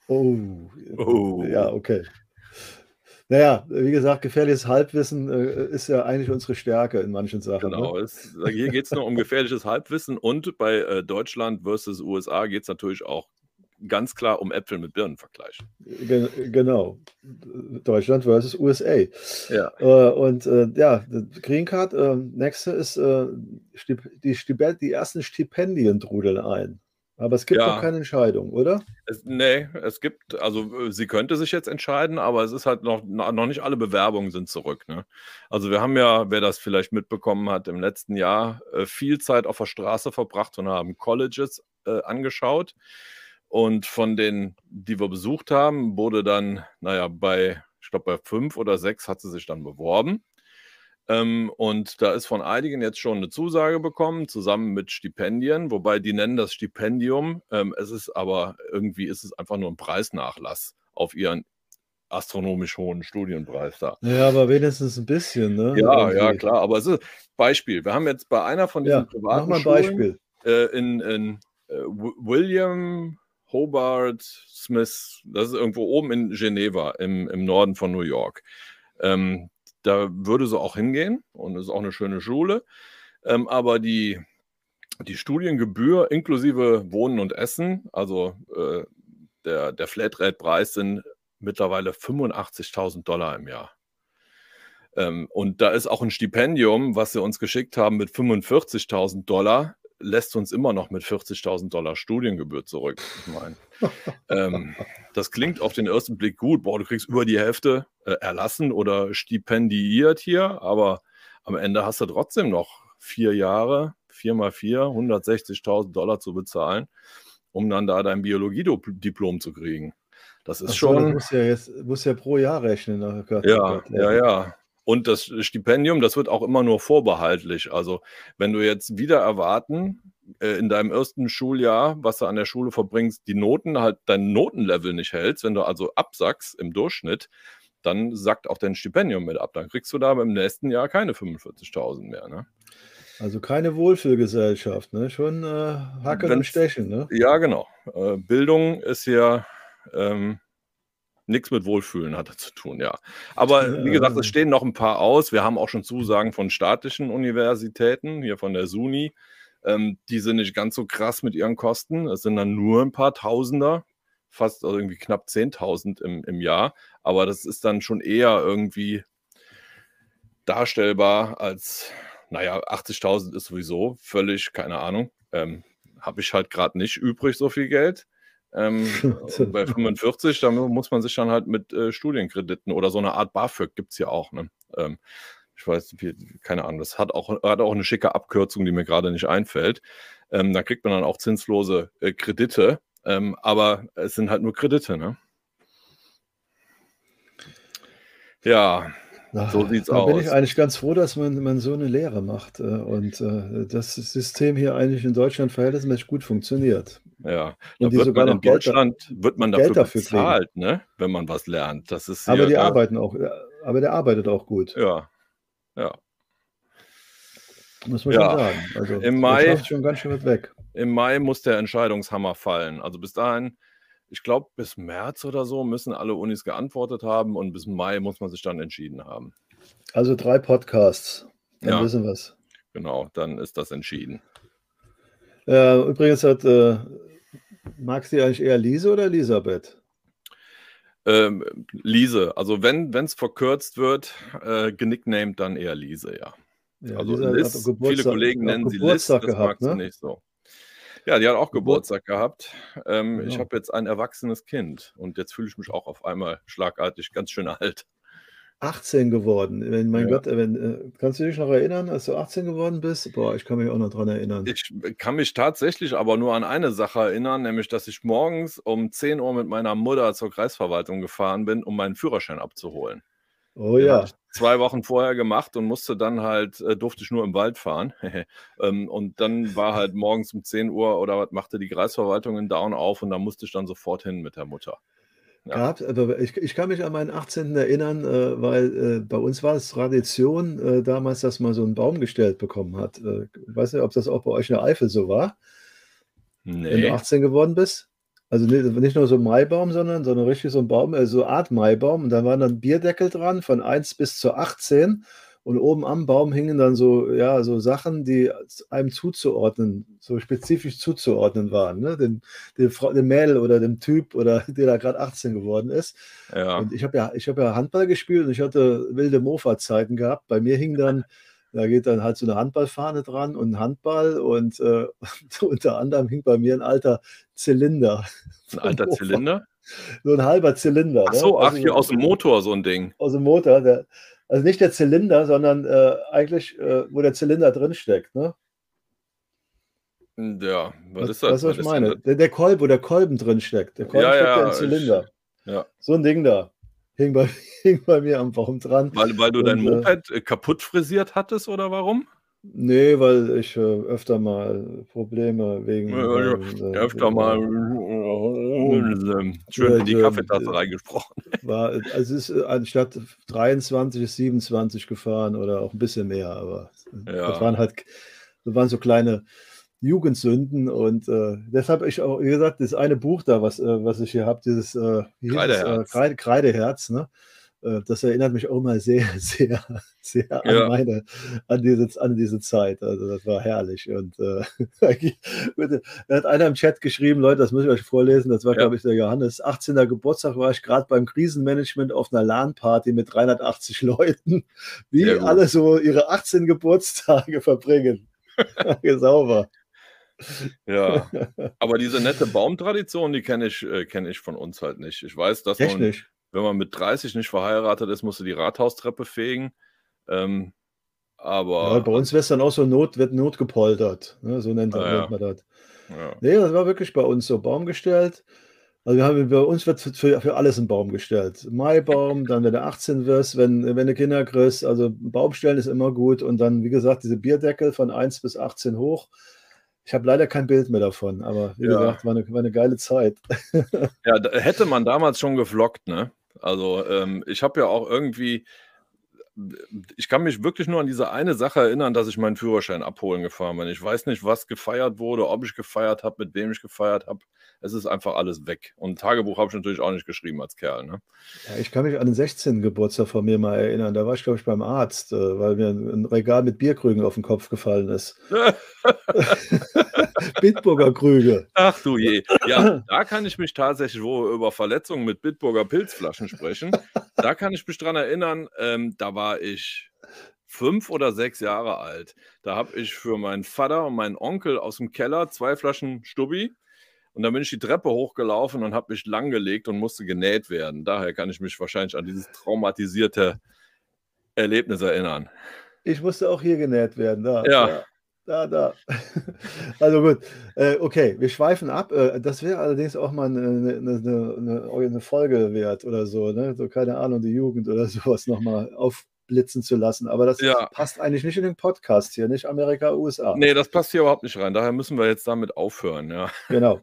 Speaker 3: Oh,
Speaker 2: Oh.
Speaker 3: ja, okay. Naja, wie gesagt, gefährliches Halbwissen äh, ist ja eigentlich unsere Stärke in manchen Sachen.
Speaker 2: Genau,
Speaker 3: Ne?
Speaker 2: es, hier geht es nur um gefährliches Halbwissen und bei äh, Deutschland versus USA geht es natürlich auch ganz klar um Äpfel mit Birnen vergleichen.
Speaker 3: Gen genau. Deutschland versus USA.
Speaker 2: Ja.
Speaker 3: Äh, und äh, ja, Green Card, äh, nächste ist, äh, die, die ersten Stipendien trudeln ein. Aber es gibt
Speaker 2: Ja.
Speaker 3: noch keine Entscheidung, oder?
Speaker 2: Es, nee, es gibt, also äh, sie könnte sich jetzt entscheiden, aber es ist halt noch, noch nicht alle Bewerbungen sind zurück. Ne? Also wir haben ja, wer das vielleicht mitbekommen hat, im letzten Jahr äh, viel Zeit auf der Straße verbracht und haben Colleges äh, angeschaut. Und von den, die wir besucht haben, wurde dann, naja, bei, ich glaube, bei fünf oder sechs hat sie sich dann beworben. Ähm, und da ist von einigen jetzt schon eine Zusage bekommen, zusammen mit Stipendien, wobei die nennen das Stipendium. Ähm, es ist aber irgendwie ist es einfach nur ein Preisnachlass auf ihren astronomisch hohen Studienpreis da.
Speaker 3: Ja, aber wenigstens ein bisschen, ne?
Speaker 2: Ja,
Speaker 3: Irgendwie.
Speaker 2: ja, klar. Aber es ist Beispiel. Wir haben jetzt bei einer von diesen
Speaker 3: Ja,
Speaker 2: privaten
Speaker 3: mach mal ein
Speaker 2: Schulen,
Speaker 3: Beispiel.
Speaker 2: äh, in, in äh, Wi- William Hobart Smith, das ist irgendwo oben in Geneva im, im Norden von New York. Ähm, da würde sie auch hingehen und es ist auch eine schöne Schule. Ähm, aber die, die Studiengebühr inklusive Wohnen und Essen, also äh, der, der Flatrate-Preis sind mittlerweile 85.000 Dollar im Jahr. Ähm, und da ist auch ein Stipendium, was sie uns geschickt haben mit 45.000 Dollar, lässt uns immer noch mit 40.000 Dollar Studiengebühr zurück. Ich meine, ähm, das klingt auf den ersten Blick gut. Boah, du kriegst über die Hälfte äh, erlassen oder stipendiert hier, aber am Ende hast du trotzdem noch vier Jahre, vier mal vier, 160.000 Dollar zu bezahlen, um dann da dein Biologiediplom zu kriegen. Das ist
Speaker 3: Ach
Speaker 2: schon.
Speaker 3: muss ja jetzt muss ja pro Jahr rechnen. Oh Gott, oh
Speaker 2: Ja,
Speaker 3: Gott,
Speaker 2: ja, ja. Und das Stipendium, das wird auch immer nur vorbehaltlich. Also, wenn du jetzt wieder erwarten, äh, in deinem ersten Schuljahr, was du an der Schule verbringst, die Noten halt dein Notenlevel nicht hältst, wenn du also absackst im Durchschnitt, dann sackt auch dein Stipendium mit ab. Dann kriegst du da im nächsten Jahr keine 45.000 mehr. Ne?
Speaker 3: Also keine Wohlfühlgesellschaft, ne? Schon äh, Hacken und Stechen, ne?
Speaker 2: Ja, genau. Äh, Bildung ist ja ähm, nichts mit Wohlfühlen hat das zu tun, ja. Aber wie gesagt, es stehen noch ein paar aus. Wir haben auch schon Zusagen von staatlichen Universitäten, hier von der SUNY. Ähm, die sind nicht ganz so krass mit ihren Kosten. Es sind dann nur ein paar Tausender, fast also irgendwie knapp 10.000 im, im Jahr. Aber das ist dann schon eher irgendwie darstellbar als, naja, 80.000 ist sowieso völlig, keine Ahnung. Ähm, Habe ich halt gerade nicht übrig so viel Geld. Ähm, bei 45, da muss man sich dann halt mit äh, Studienkrediten oder so eine Art BAföG gibt es ja auch. Ne? Ähm, ich weiß, keine Ahnung, das hat auch, hat auch eine schicke Abkürzung, die mir gerade nicht einfällt. Ähm, da kriegt man dann auch zinslose äh, Kredite, ähm, aber es sind halt nur Kredite. Ne? Ja,
Speaker 3: Ach,
Speaker 2: so sieht's
Speaker 3: da bin
Speaker 2: aus.
Speaker 3: ich eigentlich ganz froh, dass man, man so eine Lehre macht äh, und äh, das System hier eigentlich in Deutschland verhältnismäßig gut funktioniert.
Speaker 2: Ja.
Speaker 3: Und
Speaker 2: Da wird
Speaker 3: sogar
Speaker 2: man in
Speaker 3: noch Geld da-
Speaker 2: Deutschland wird man dafür
Speaker 3: dafür kriegen.
Speaker 2: bezahlt, ne? wenn man was lernt. Das ist
Speaker 3: Aber die
Speaker 2: äh,
Speaker 3: arbeiten auch, äh, aber der arbeitet auch gut,
Speaker 2: Ja, ja.
Speaker 3: muss man
Speaker 2: Ja.
Speaker 3: schon sagen. Also
Speaker 2: Im Mai-
Speaker 3: schon ganz schön weit weg.
Speaker 2: Im Mai muss der Entscheidungshammer fallen. Also bis dahin, ich glaube, bis März oder so müssen alle Unis geantwortet haben und bis Mai muss man sich dann entschieden haben.
Speaker 3: Also drei Podcasts, dann
Speaker 2: Ja.
Speaker 3: wissen wir es.
Speaker 2: Genau, dann ist das entschieden.
Speaker 3: Äh, übrigens hat, äh, magst du eigentlich eher Lise oder Elisabeth?
Speaker 2: Ähm, Lise, also wenn es verkürzt wird, äh, genicknamed, dann eher Lise, ja. ja also Liz, viele Kollegen nennen sie Liz, das gehabt, mag ne? nicht so. Ja, die hat auch Geburtstag gehabt. Ähm, genau. Ich habe jetzt ein erwachsenes Kind und jetzt fühle ich mich auch auf einmal schlagartig ganz schön alt.
Speaker 3: 18 geworden. Wenn, mein ja. Gott, wenn, äh, kannst du dich noch erinnern, als du 18 geworden bist? Boah, ich kann mich auch noch dran erinnern.
Speaker 2: Ich kann mich tatsächlich aber nur an eine Sache erinnern, nämlich, dass ich morgens um 10 Uhr mit meiner Mutter zur Kreisverwaltung gefahren bin, um meinen Führerschein abzuholen.
Speaker 3: Oh Den ja.
Speaker 2: zwei Wochen vorher gemacht und musste dann halt, äh, durfte ich nur im Wald fahren. ähm, und dann war halt morgens um 10 Uhr oder was machte die Kreisverwaltung in Down auf und da musste ich dann sofort hin mit der Mutter
Speaker 3: gehabt. Aber ich, ich kann mich an meinen 18. erinnern, äh, weil äh, bei uns war es Tradition äh, damals, dass man so einen Baum gestellt bekommen hat. Äh, ich weiß nicht, ob das auch bei euch in der Eifel so war. Nee. Wenn du 18 geworden bist. Also nicht, nicht nur so ein Maibaum, sondern, sondern richtig so ein Baum, äh, so eine Art Maibaum. Und da waren dann Bierdeckel dran von 1 bis zu 18. Und oben am Baum hingen dann so, ja, so Sachen, die einem zuzuordnen, so spezifisch zuzuordnen waren. Ne? Dem, dem, dem Mädel oder dem Typ oder der da gerade 18 geworden ist. Ja. Und ich habe ja, hab ja Handball gespielt und ich hatte wilde Mofa-Zeiten gehabt. Bei mir hing dann, da geht dann halt so eine Handballfahne dran und ein Handball und äh, unter anderem hing bei mir ein alter Zylinder.
Speaker 2: Ein alter Zylinder?
Speaker 3: So ein halber Zylinder.
Speaker 2: Ach ne? so, ne? ach, also, hier aus dem Motor so ein Ding.
Speaker 3: Aus dem Motor, der, also nicht der Zylinder, sondern äh, eigentlich, äh, wo der Zylinder drin steckt. Ne?
Speaker 2: Ja, was, was
Speaker 3: ist das? Was, was ich meine? Der, der, Kolb, wo der Kolben drin steckt. Der Kolben ja, steckt ja, im Zylinder. Ich, ja. So ein Ding da. Hing bei, hing bei mir am Baum dran.
Speaker 2: Weil, weil du Und, dein äh, Moped äh, kaputt frisiert hattest oder warum?
Speaker 3: Nee, weil ich äh, öfter mal Probleme wegen. Ja,
Speaker 2: ähm, äh, öfter mal äh, schön in die Kaffeetasse reingesprochen.
Speaker 3: War, also es ist äh, anstatt 23 ist 27 gefahren oder auch ein bisschen mehr, aber ja. das waren halt das waren so kleine Jugendsünden und äh, deshalb ich auch, wie gesagt, das eine Buch da, was, äh, was ich hier habe, dieses äh,
Speaker 2: Kreideherz.
Speaker 3: Kreide, Kreideherz, ne? Äh, das erinnert mich auch mal sehr, sehr, sehr ja. an meine, an diese, an diese Zeit. Also das war herrlich. Und äh, da hat einer im Chat geschrieben, Leute, das muss ich euch vorlesen, das war, ja. glaube ich, der Johannes. 18. Geburtstag war ich gerade beim Krisenmanagement auf einer LAN-Party mit 380 Leuten, wie alle so ihre 18 Geburtstage verbringen. Sauber.
Speaker 2: Ja, aber diese nette Baumtradition, die kenne ich, äh, kenn ich von uns halt nicht. Ich weiß, dass
Speaker 3: Technisch
Speaker 2: wenn man mit 30 nicht verheiratet ist, musst du die Rathaustreppe fegen. Ähm, aber.
Speaker 3: Ja, bei uns wird dann auch so Not, wird notgepoltert. Ne? So nennt, ah, nennt man das. Ja. Nee, das war wirklich bei uns so Baum gestellt. Also wir haben, bei uns wird für, für alles ein Baum gestellt. Maibaum, dann wenn du 18 wirst, wenn, wenn du Kinder kriegst, also Baum stellen ist immer gut. Und dann, wie gesagt, diese Bierdeckel von 1 bis 18 hoch. Ich habe leider kein Bild mehr davon, aber wie ja. gesagt, war eine, war eine geile Zeit.
Speaker 2: ja, hätte man damals schon geflockt, ne? Also ähm, ich habe ja auch irgendwie, ich kann mich wirklich nur an diese eine Sache erinnern, dass ich meinen Führerschein abholen gefahren bin. Ich weiß nicht, was gefeiert wurde, ob ich gefeiert habe, mit wem ich gefeiert habe. Es ist einfach alles weg. Und Tagebuch habe ich natürlich auch nicht geschrieben als Kerl. Ne?
Speaker 3: Ja, ich kann mich an den 16. Geburtstag von mir mal erinnern. Da war ich, glaube ich, beim Arzt, äh, weil mir ein Regal mit Bierkrügen auf den Kopf gefallen ist. Bitburger Krüge.
Speaker 2: Ach du je. Ja, da kann ich mich tatsächlich, wo wir über Verletzungen mit Bitburger Pilzflaschen sprechen, da kann ich mich dran erinnern, ähm, da war ich fünf oder sechs Jahre alt. Da habe ich für meinen Vater und meinen Onkel aus dem Keller zwei Flaschen Stubbi und dann bin ich die Treppe hochgelaufen und habe mich langgelegt und musste genäht werden. Daher kann ich mich wahrscheinlich an dieses traumatisierte Erlebnis erinnern.
Speaker 3: Ich musste auch hier genäht werden. Da,
Speaker 2: ja. ja
Speaker 3: da, da. Also gut, äh, okay, wir schweifen ab. Äh, das wäre allerdings auch mal eine, eine, eine, eine, Folge wert oder so, ne? So, keine Ahnung, die Jugend oder sowas nochmal aufblitzen zu lassen. Aber das ja. passt eigentlich nicht in den Podcast hier, nicht Amerika, USA.
Speaker 2: Nee, das passt hier überhaupt nicht rein. Daher müssen wir jetzt damit aufhören, ja.
Speaker 3: Genau.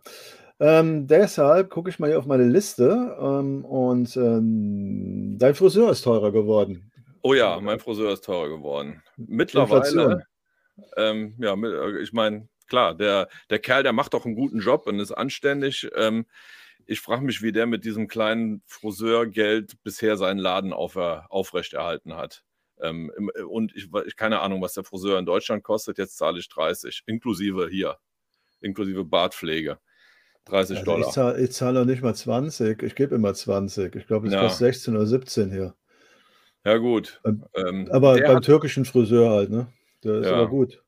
Speaker 3: Ähm, deshalb gucke ich mal hier auf meine Liste ähm, und ähm, dein Friseur ist teurer geworden.
Speaker 2: Oh ja, mein Friseur ist teurer geworden. Mittlerweile. Ähm, ja, äh, ich meine, klar, der, der Kerl, der macht doch einen guten Job und ist anständig. Ähm, ich frage mich, wie der mit diesem kleinen Friseurgeld bisher seinen Laden auf, aufrechterhalten hat. Ähm, und ich, keine Ahnung, was der Friseur in Deutschland kostet. Jetzt zahle ich 30, inklusive hier inklusive Bartpflege. 30
Speaker 3: Also
Speaker 2: Dollar.
Speaker 3: ich zahle zahl noch nicht mal 20, ich gebe immer 20. Ich glaube, es
Speaker 2: Ja.
Speaker 3: kostet 16 oder 17 hier.
Speaker 2: Ja, gut.
Speaker 3: Ähm,
Speaker 2: Ähm,
Speaker 3: Aber beim
Speaker 2: hat,
Speaker 3: türkischen Friseur halt, ne? Der ist
Speaker 2: Ja.
Speaker 3: aber gut.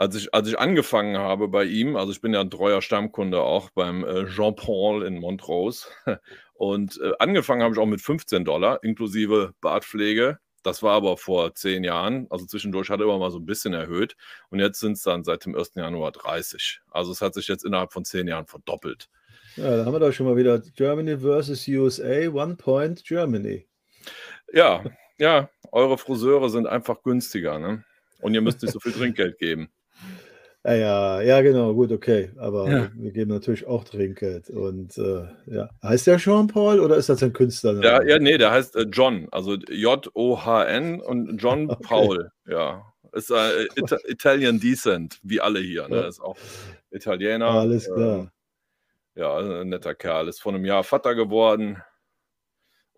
Speaker 2: Als, ich, als ich angefangen habe bei ihm, also ich bin ja ein treuer Stammkunde auch beim äh, Jean-Paul in Montrose. Und äh, angefangen habe ich auch mit 15 Dollar inklusive Bartpflege. Das war aber vor zehn Jahren. Also zwischendurch hat er immer mal so ein bisschen erhöht. Und jetzt sind es dann seit dem 1. Januar 30. Also es hat sich jetzt innerhalb von zehn Jahren verdoppelt.
Speaker 3: Ja, da haben wir doch schon mal wieder Germany versus USA, One Point Germany.
Speaker 2: Ja, ja, eure Friseure sind einfach günstiger, ne? Und ihr müsst nicht so viel Trinkgeld geben.
Speaker 3: Ja, ja, ja, genau, gut, okay. Aber
Speaker 2: Ja.
Speaker 3: wir geben natürlich auch Trinkgeld. Und äh, ja, heißt der Jean-Paul oder ist das ein Künstler?
Speaker 2: Ja, ja, nee, der heißt äh, John, also J-O-H-N und John
Speaker 3: Okay.
Speaker 2: Paul, ja. Ist äh, Ita Italian Decent, wie alle hier, ne?
Speaker 3: Ja.
Speaker 2: Ist auch Italiener.
Speaker 3: Alles
Speaker 2: ähm,
Speaker 3: klar.
Speaker 2: ja, ein netter Kerl. Ist vor einem Jahr Vater geworden.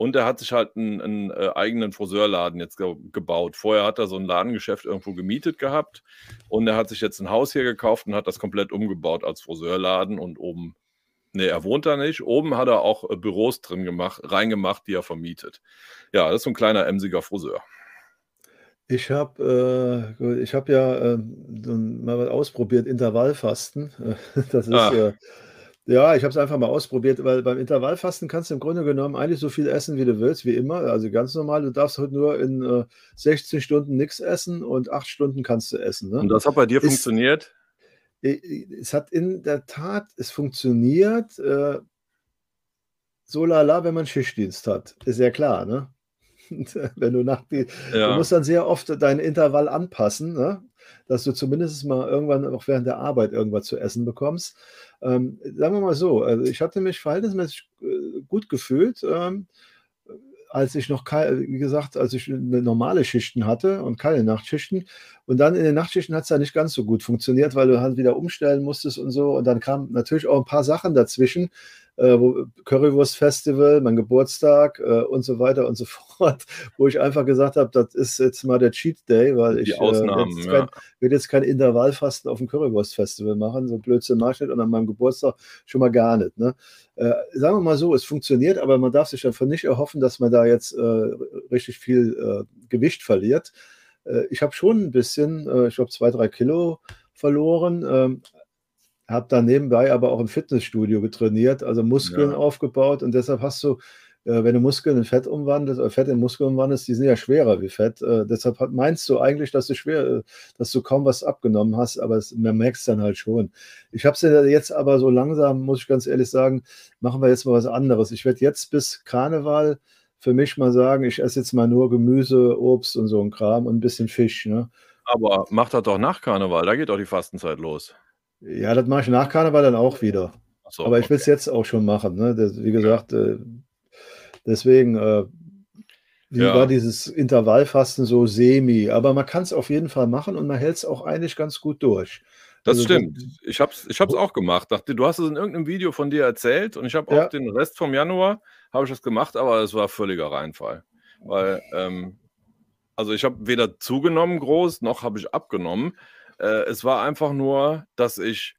Speaker 2: Und er hat sich halt einen, einen äh, eigenen Friseurladen jetzt ge gebaut. Vorher hat er so ein Ladengeschäft irgendwo gemietet gehabt und er hat sich jetzt ein Haus hier gekauft und hat das komplett umgebaut als Friseurladen und oben, nee, er wohnt da nicht. Oben hat er auch äh, Büros drin gemacht, reingemacht, die er vermietet. Ja, das ist so ein kleiner emsiger Friseur.
Speaker 3: Ich habe äh, ich hab ja ähm, mal was ausprobiert, Intervallfasten. Das ist,
Speaker 2: Ah.
Speaker 3: äh, ja, ich habe es einfach mal ausprobiert, weil beim Intervallfasten kannst du im Grunde genommen eigentlich so viel essen, wie du willst, wie immer. Also ganz normal, du darfst heute nur in äh, 16 Stunden nichts essen und 8 Stunden kannst du essen. Ne?
Speaker 2: Und das hat bei dir
Speaker 3: Ist-
Speaker 2: funktioniert?
Speaker 3: Es hat in der Tat, es funktioniert äh, so lala, wenn man Schichtdienst hat. Ist ja klar, ne? Wenn du nach die, Du
Speaker 2: Ja.
Speaker 3: musst dann sehr oft deinen Intervall anpassen, ne? dass du zumindest mal irgendwann auch während der Arbeit irgendwas zu essen bekommst. Ähm, sagen wir mal so, also ich hatte mich verhältnismäßig äh, gut gefühlt, ähm, als ich noch, wie gesagt, als ich normale Schichten hatte und keine Nachtschichten. Und dann in den Nachtschichten hat es ja nicht ganz so gut funktioniert, weil du halt wieder umstellen musstest und so. Und dann kamen natürlich auch ein paar Sachen dazwischen, äh, Currywurst Festival, mein Geburtstag äh, und so weiter und so fort, wo ich einfach gesagt habe, das ist jetzt mal der Cheat Day, weil ich äh,
Speaker 2: Ausnahmen,
Speaker 3: jetzt
Speaker 2: ja.
Speaker 3: kein, will jetzt kein Intervallfasten auf dem Currywurst Festival machen, so Blödsinn mache ich nicht und an meinem Geburtstag schon mal gar nicht. Ne? Sagen wir mal so, es funktioniert, aber man darf sich davon nicht erhoffen, dass man da jetzt richtig viel Gewicht verliert. Äh, ich habe schon ein bisschen, äh, ich glaube zwei, drei Kilo verloren, ähm, habe dann nebenbei aber auch im Fitnessstudio getrainiert, also Muskeln
Speaker 2: Ja.
Speaker 3: aufgebaut und deshalb hast du, äh, wenn du Muskeln in Fett umwandelst, oder Fett in Muskeln umwandelst, die sind ja schwerer wie Fett. Äh, deshalb hat, meinst du eigentlich, dass du schwer, äh, dass du kaum was abgenommen hast, aber es, man merkt es dann halt schon. Ich habe es ja jetzt aber so langsam, muss ich ganz ehrlich sagen, machen wir jetzt mal was anderes. Ich werde jetzt bis Karneval für mich mal sagen, ich esse jetzt mal nur Gemüse, Obst und so ein Kram und ein bisschen Fisch. Ne?
Speaker 2: Aber mach das doch nach Karneval, da geht doch die Fastenzeit los.
Speaker 3: Ja, das mache ich nach Karneval dann auch wieder.
Speaker 2: So,
Speaker 3: Aber ich will es
Speaker 2: okay.
Speaker 3: jetzt auch schon machen. Ne? Das, wie gesagt, äh, deswegen äh,
Speaker 2: Ja.
Speaker 3: war dieses Intervallfasten so semi. Aber man kann es auf jeden Fall machen und man hält es auch eigentlich ganz gut durch.
Speaker 2: Das
Speaker 3: Also
Speaker 2: stimmt. Ich habe es ich hab's auch gemacht. Dachte, du hast es in irgendeinem Video von dir erzählt und ich habe
Speaker 3: Ja.
Speaker 2: auch den Rest vom Januar habe ich das gemacht, aber es war völliger Reinfall. Weil, ähm, also ich habe weder zugenommen groß, noch habe ich abgenommen. Äh, es war einfach nur, dass ich,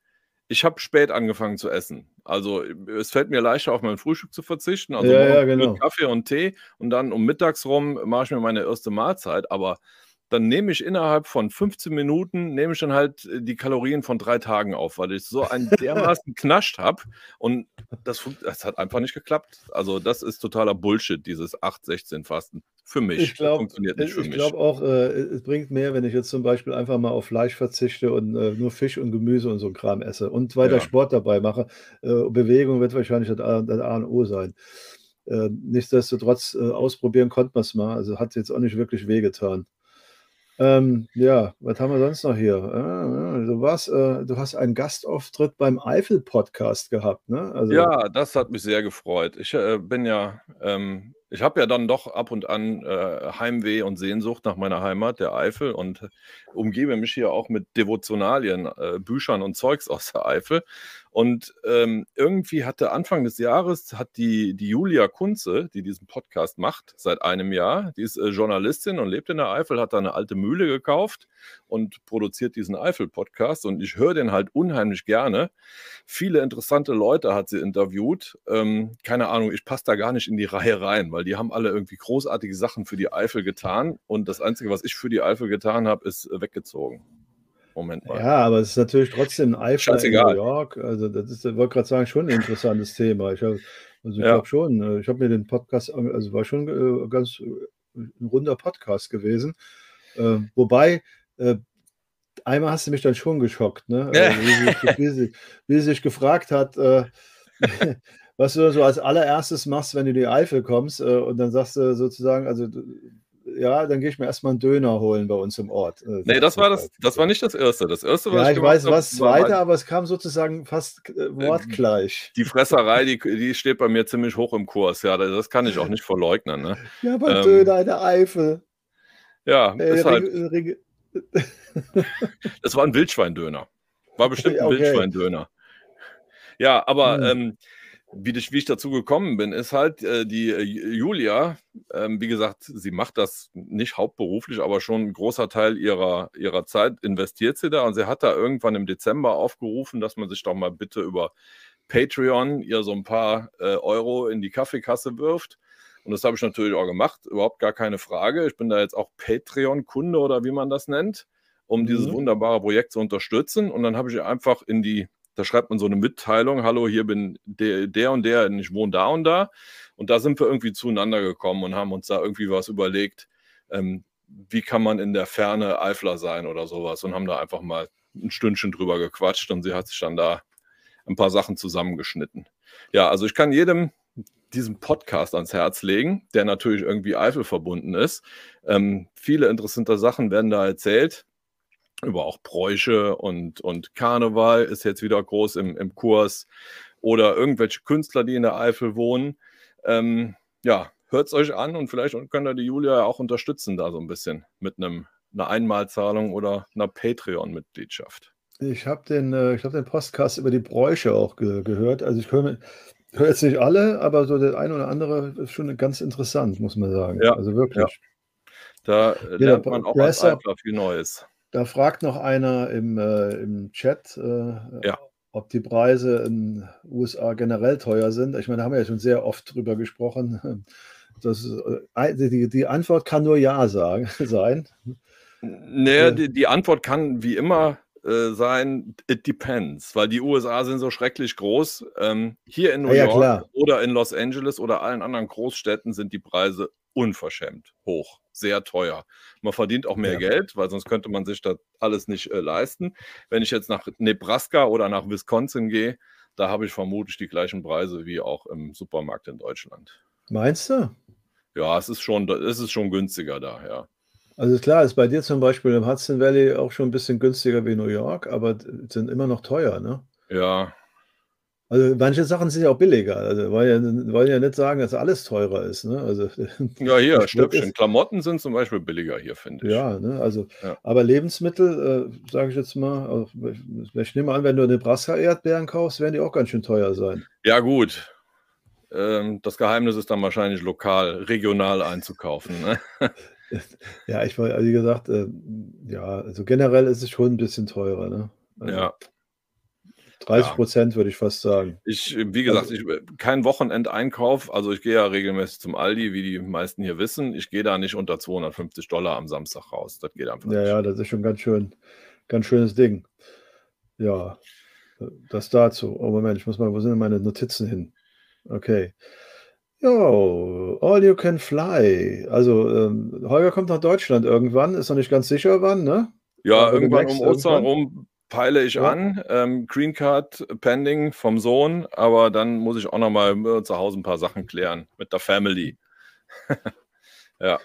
Speaker 2: ich habe spät angefangen zu essen. Also es fällt mir leichter, auf mein Frühstück zu verzichten. Also
Speaker 3: Ja, ja, genau.
Speaker 2: Kaffee und Tee und dann um mittags rum mache ich mir meine erste Mahlzeit. Aber dann nehme ich innerhalb von 15 Minuten, nehme ich dann halt äh, die Kalorien von drei Tagen auf, weil ich so einen dermaßen knascht habe und das, das hat einfach nicht geklappt. Also das ist totaler Bullshit, dieses 8-16-Fasten. Für mich.
Speaker 3: Ich
Speaker 2: Das
Speaker 3: glaube
Speaker 2: funktioniert nicht für
Speaker 3: ich
Speaker 2: mich.
Speaker 3: glaub auch, äh, es bringt mehr, wenn ich jetzt zum Beispiel einfach mal auf Fleisch verzichte und äh, nur Fisch und Gemüse und so ein Kram esse und weiter
Speaker 2: Ja.
Speaker 3: Sport dabei mache. Äh, Bewegung wird wahrscheinlich das A, das A und O sein. Äh, nichtsdestotrotz äh, ausprobieren konnte man es mal. Also hat jetzt auch nicht wirklich wehgetan. Ähm, ja, was haben wir sonst noch hier? Ah, du warst, äh, du hast einen Gastauftritt beim Eifel-Podcast gehabt, ne? Also,
Speaker 2: Ja, das hat mich sehr gefreut. Ich äh, bin ja, ähm, ich habe ja dann doch ab und an äh, Heimweh und Sehnsucht nach meiner Heimat, der Eifel, und umgebe mich hier auch mit Devotionalien, äh, Büchern und Zeugs aus der Eifel. Und ähm, irgendwie hatte Anfang des Jahres hat die, die Julia Kunze, die diesen Podcast macht, seit einem Jahr, die ist äh, Journalistin und lebt in der Eifel, hat da eine alte Mühle gekauft und produziert diesen Eifel-Podcast. Und ich höre den halt unheimlich gerne. Viele interessante Leute hat sie interviewt. Ähm, keine Ahnung, ich passe da gar nicht in die Reihe rein, weil die haben alle irgendwie großartige Sachen für die Eifel getan. Und das Einzige, was ich für die Eifel getan habe, ist äh, weggezogen. Moment mal.
Speaker 3: Ja, aber es ist natürlich trotzdem ein Eifer in New York. Also, das ist, ich wollte gerade sagen, schon ein interessantes Thema. Ich habe also ich ja. glaube schon, äh, ich habe mir den Podcast, also war schon äh, ganz äh, ein runder Podcast gewesen. Äh, wobei, äh, einmal hast du mich dann schon geschockt, ne? Also, wie, sie, wie, sie, wie, sie, sich gefragt hat, äh, was du so als allererstes machst, wenn du in die Eifel kommst, und dann sagst du sozusagen, also ja, dann gehe ich mir erstmal einen Döner holen bei uns im Ort.
Speaker 2: Äh, nee, das war das, das war nicht das erste. Das erste,
Speaker 3: was ja, ich, ich weiß, was zweite, aber es kam sozusagen fast äh, wortgleich.
Speaker 2: Die Fresserei, die, die steht bei mir ziemlich hoch im Kurs. Ja, das kann ich auch nicht verleugnen. Ne?
Speaker 3: Ja, aber ähm, Döner in der Eifel.
Speaker 2: Ja, äh, ist halt, das war ein Wildschweindöner. War bestimmt ein okay. Wildschweindöner. Ja, aber hm. ähm, wie ich, wie ich dazu gekommen bin, ist halt äh, die äh, Julia, ähm, wie gesagt, sie macht das nicht hauptberuflich, aber schon ein großer Teil ihrer, ihrer Zeit investiert sie da und sie hat da irgendwann im Dezember aufgerufen, dass man sich doch mal bitte über Patreon ihr so ein paar äh, Euro in die Kaffeekasse wirft. Und das habe ich natürlich auch gemacht, überhaupt gar keine Frage. Ich bin da jetzt auch Patreon-Kunde oder wie man das nennt, um mhm. dieses wunderbare Projekt zu unterstützen. Und dann habe ich einfach in die da schreibt man so eine Mitteilung, hallo, hier bin der, der und der, ich wohne da und da. Und da sind wir irgendwie zueinander gekommen und haben uns da irgendwie was überlegt, ähm, wie kann man in der Ferne Eifler sein oder sowas und haben da einfach mal ein Stündchen drüber gequatscht und sie hat sich dann da ein paar Sachen zusammengeschnitten. Ja, also ich kann jedem diesen Podcast ans Herz legen, der natürlich irgendwie Eifel verbunden ist. Ähm, viele interessante Sachen werden da erzählt über auch Bräuche und, und Karneval ist jetzt wieder groß im, im Kurs oder irgendwelche Künstler, die in der Eifel wohnen. Ähm, ja, hört es euch an und vielleicht könnt ihr die Julia auch unterstützen da so ein bisschen mit einem, einer Einmalzahlung oder einer Patreon-Mitgliedschaft.
Speaker 3: Ich habe den, äh, hab den Podcast über die Bräuche auch ge gehört. Also ich höre hör jetzt nicht alle, aber so der eine oder andere ist schon ganz interessant, muss man sagen.
Speaker 2: Ja,
Speaker 3: also wirklich. Ja.
Speaker 2: Da lernt man auch als Eifler viel Neues.
Speaker 3: Da fragt noch einer im, äh, im Chat, äh, ja. ob die Preise in den USA generell teuer sind. Ich meine, da haben wir ja schon sehr oft drüber gesprochen. Das, äh, die, die Antwort kann nur Ja sagen, sein.
Speaker 2: Naja, die, die Antwort kann wie immer äh, sein, it depends, weil die USA sind so schrecklich groß. Ähm, hier in New ja, York ja, oder in Los Angeles oder allen anderen Großstädten sind die Preise unverschämt hoch, sehr teuer. Man verdient auch mehr ja. Geld, weil sonst könnte man sich das alles nicht äh, leisten. Wenn ich jetzt nach Nebraska oder nach Wisconsin gehe, da habe ich vermutlich die gleichen Preise wie auch im Supermarkt in Deutschland.
Speaker 3: Meinst du?
Speaker 2: Ja, es ist schon, es ist schon günstiger da, ja.
Speaker 3: Also klar, ist bei dir zum Beispiel im Hudson Valley auch schon ein bisschen günstiger wie New York, aber sind immer noch teuer, ne?
Speaker 2: Ja,
Speaker 3: also manche Sachen sind ja auch billiger. Also wollen ja, wollen ja nicht sagen, dass alles teurer ist. Ne? Also,
Speaker 2: ja, hier, Stöpchen. Klamotten sind zum Beispiel billiger hier, finde ich.
Speaker 3: Ja, ne? also, ja. aber Lebensmittel, äh, sage ich jetzt mal, ich, ich nehme an, wenn du Nebraska-Erdbeeren kaufst, werden die auch ganz schön teuer sein.
Speaker 2: Ja, gut. Ähm, das Geheimnis ist dann wahrscheinlich lokal, regional einzukaufen. Ne?
Speaker 3: ja, ich war, wie gesagt, äh, ja, also generell ist es schon ein bisschen teurer. Ne?
Speaker 2: Also, ja.
Speaker 3: 30 Prozent ja. würde ich fast sagen.
Speaker 2: Ich, wie gesagt, also, ich, kein Wochenendeinkauf. Also ich gehe ja regelmäßig zum Aldi, wie die meisten hier wissen. Ich gehe da nicht unter 250 Dollar am Samstag raus. Das geht einfach
Speaker 3: ja, nicht. Ja, das ist schon ganz schön, ganz schönes Ding. Ja, das dazu. Oh Moment, ich muss mal, wo sind meine Notizen hin? Okay. Jo, all you can fly. Also ähm, Holger kommt nach Deutschland irgendwann, ist noch nicht ganz sicher wann, ne?
Speaker 2: Ja, irgendwann um Ostern rum peile ich ja. an. Ähm, Green Card pending vom Sohn, aber dann muss ich auch noch mal zu Hause ein paar Sachen klären mit der Family. ja.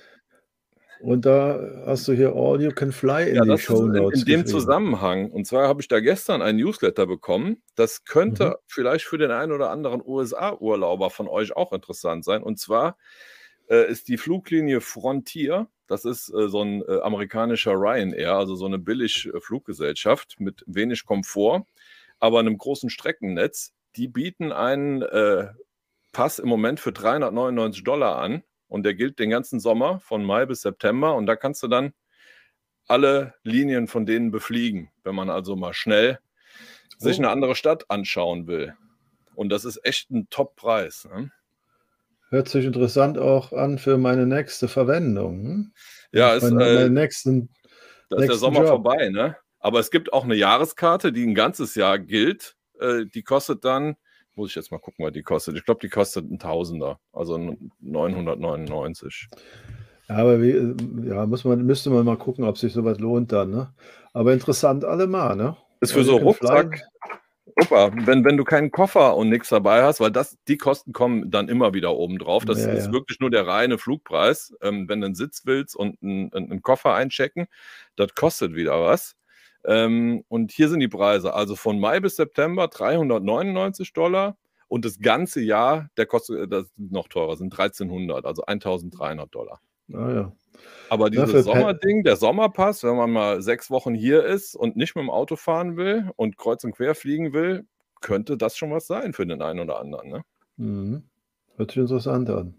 Speaker 3: Und da hast du hier All You Can Fly in ja, die Show Notes.
Speaker 2: In, in dem Zusammenhang. Und zwar habe ich da gestern ein Newsletter bekommen. Das könnte mhm. vielleicht für den einen oder anderen USA-Urlauber von euch auch interessant sein. Und zwar äh, ist die Fluglinie Frontier das ist äh, so ein äh, amerikanischer Ryanair, also so eine billig Fluggesellschaft mit wenig Komfort. aber einem großen Streckennetz, die bieten einen äh, Pass im Moment für 399 Dollar an und der gilt den ganzen Sommer von Mai bis September und da kannst du dann alle Linien von denen befliegen, wenn man also mal schnell oh. sich eine andere Stadt anschauen will. Und das ist echt ein Top-Preis. Ne?
Speaker 3: Hört sich interessant auch an für meine nächste Verwendung. Hm?
Speaker 2: Ja, ist, meine, äh, nächsten, da ist der Sommer Job. vorbei, ne? Aber es gibt auch eine Jahreskarte, die ein ganzes Jahr gilt. Äh, die kostet dann, muss ich jetzt mal gucken, was die kostet. Ich glaube, die kostet ein Tausender, also 999.
Speaker 3: Ja, aber wie, ja, muss man, müsste man mal gucken, ob sich sowas lohnt dann. Ne? Aber interessant allemal, ne?
Speaker 2: Ist für also so Rucksack. Opa, wenn, wenn du keinen Koffer und nichts dabei hast, weil das, die Kosten kommen dann immer wieder oben drauf. Das ja, ist ja. wirklich nur der reine Flugpreis. Ähm, wenn du einen Sitz willst und einen, einen Koffer einchecken, das kostet wieder was. Ähm, und hier sind die Preise. Also von Mai bis September 399 Dollar und das ganze Jahr, der kostet das noch teurer, sind 1300, also 1300 Dollar.
Speaker 3: Ah, ja.
Speaker 2: Aber dieses Sommerding, der Sommerpass, wenn man mal sechs Wochen hier ist und nicht mit dem Auto fahren will und kreuz und quer fliegen will, könnte das schon was sein für den einen oder anderen. Ne?
Speaker 3: Mhm. Hört sich interessant an.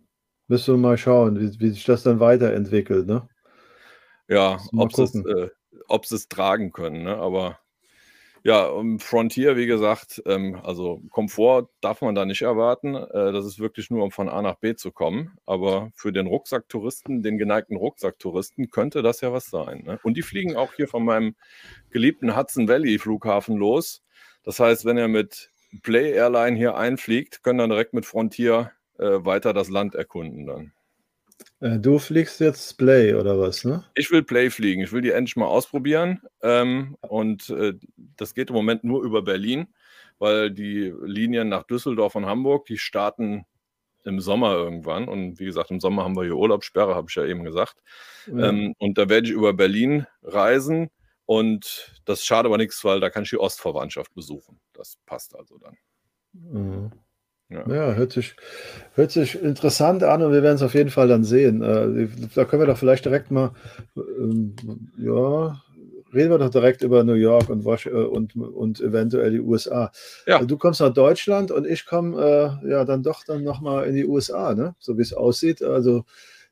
Speaker 3: Müssen wir mal schauen, wie, wie sich das dann weiterentwickelt. Ne?
Speaker 2: Ja, ob es, äh, ob sie es tragen können. Ne? Aber ja, Frontier, wie gesagt, ähm, also Komfort darf man da nicht erwarten. Äh, das ist wirklich nur, um von A nach B zu kommen. Aber für den Rucksacktouristen, den geneigten Rucksacktouristen, könnte das ja was sein. Ne? Und die fliegen auch hier von meinem geliebten Hudson Valley Flughafen los. Das heißt, wenn er mit Play Airline hier einfliegt, können dann direkt mit Frontier äh, weiter das Land erkunden dann.
Speaker 3: Äh, du fliegst jetzt Play oder was, ne?
Speaker 2: Ich will Play fliegen. Ich will die endlich mal ausprobieren. Ähm, und äh, das geht im Moment nur über Berlin, weil die Linien nach Düsseldorf und Hamburg, die starten im Sommer irgendwann. Und wie gesagt, im Sommer haben wir hier Urlaubssperre, habe ich ja eben gesagt. Ja. Ähm, und da werde ich über Berlin reisen. Und das schade aber nichts, weil da kann ich die Ostverwandtschaft besuchen. Das passt also dann.
Speaker 3: Mhm. Ja. ja, hört, sich, hört sich interessant an und wir werden es auf jeden Fall dann sehen. Äh, da können wir doch vielleicht direkt mal, ähm, ja, reden wir doch direkt über New York und, äh, und, und eventuell die USA. Ja. Du kommst nach Deutschland und ich komme äh, ja dann doch dann nochmal in die USA, ne? so wie es aussieht. Also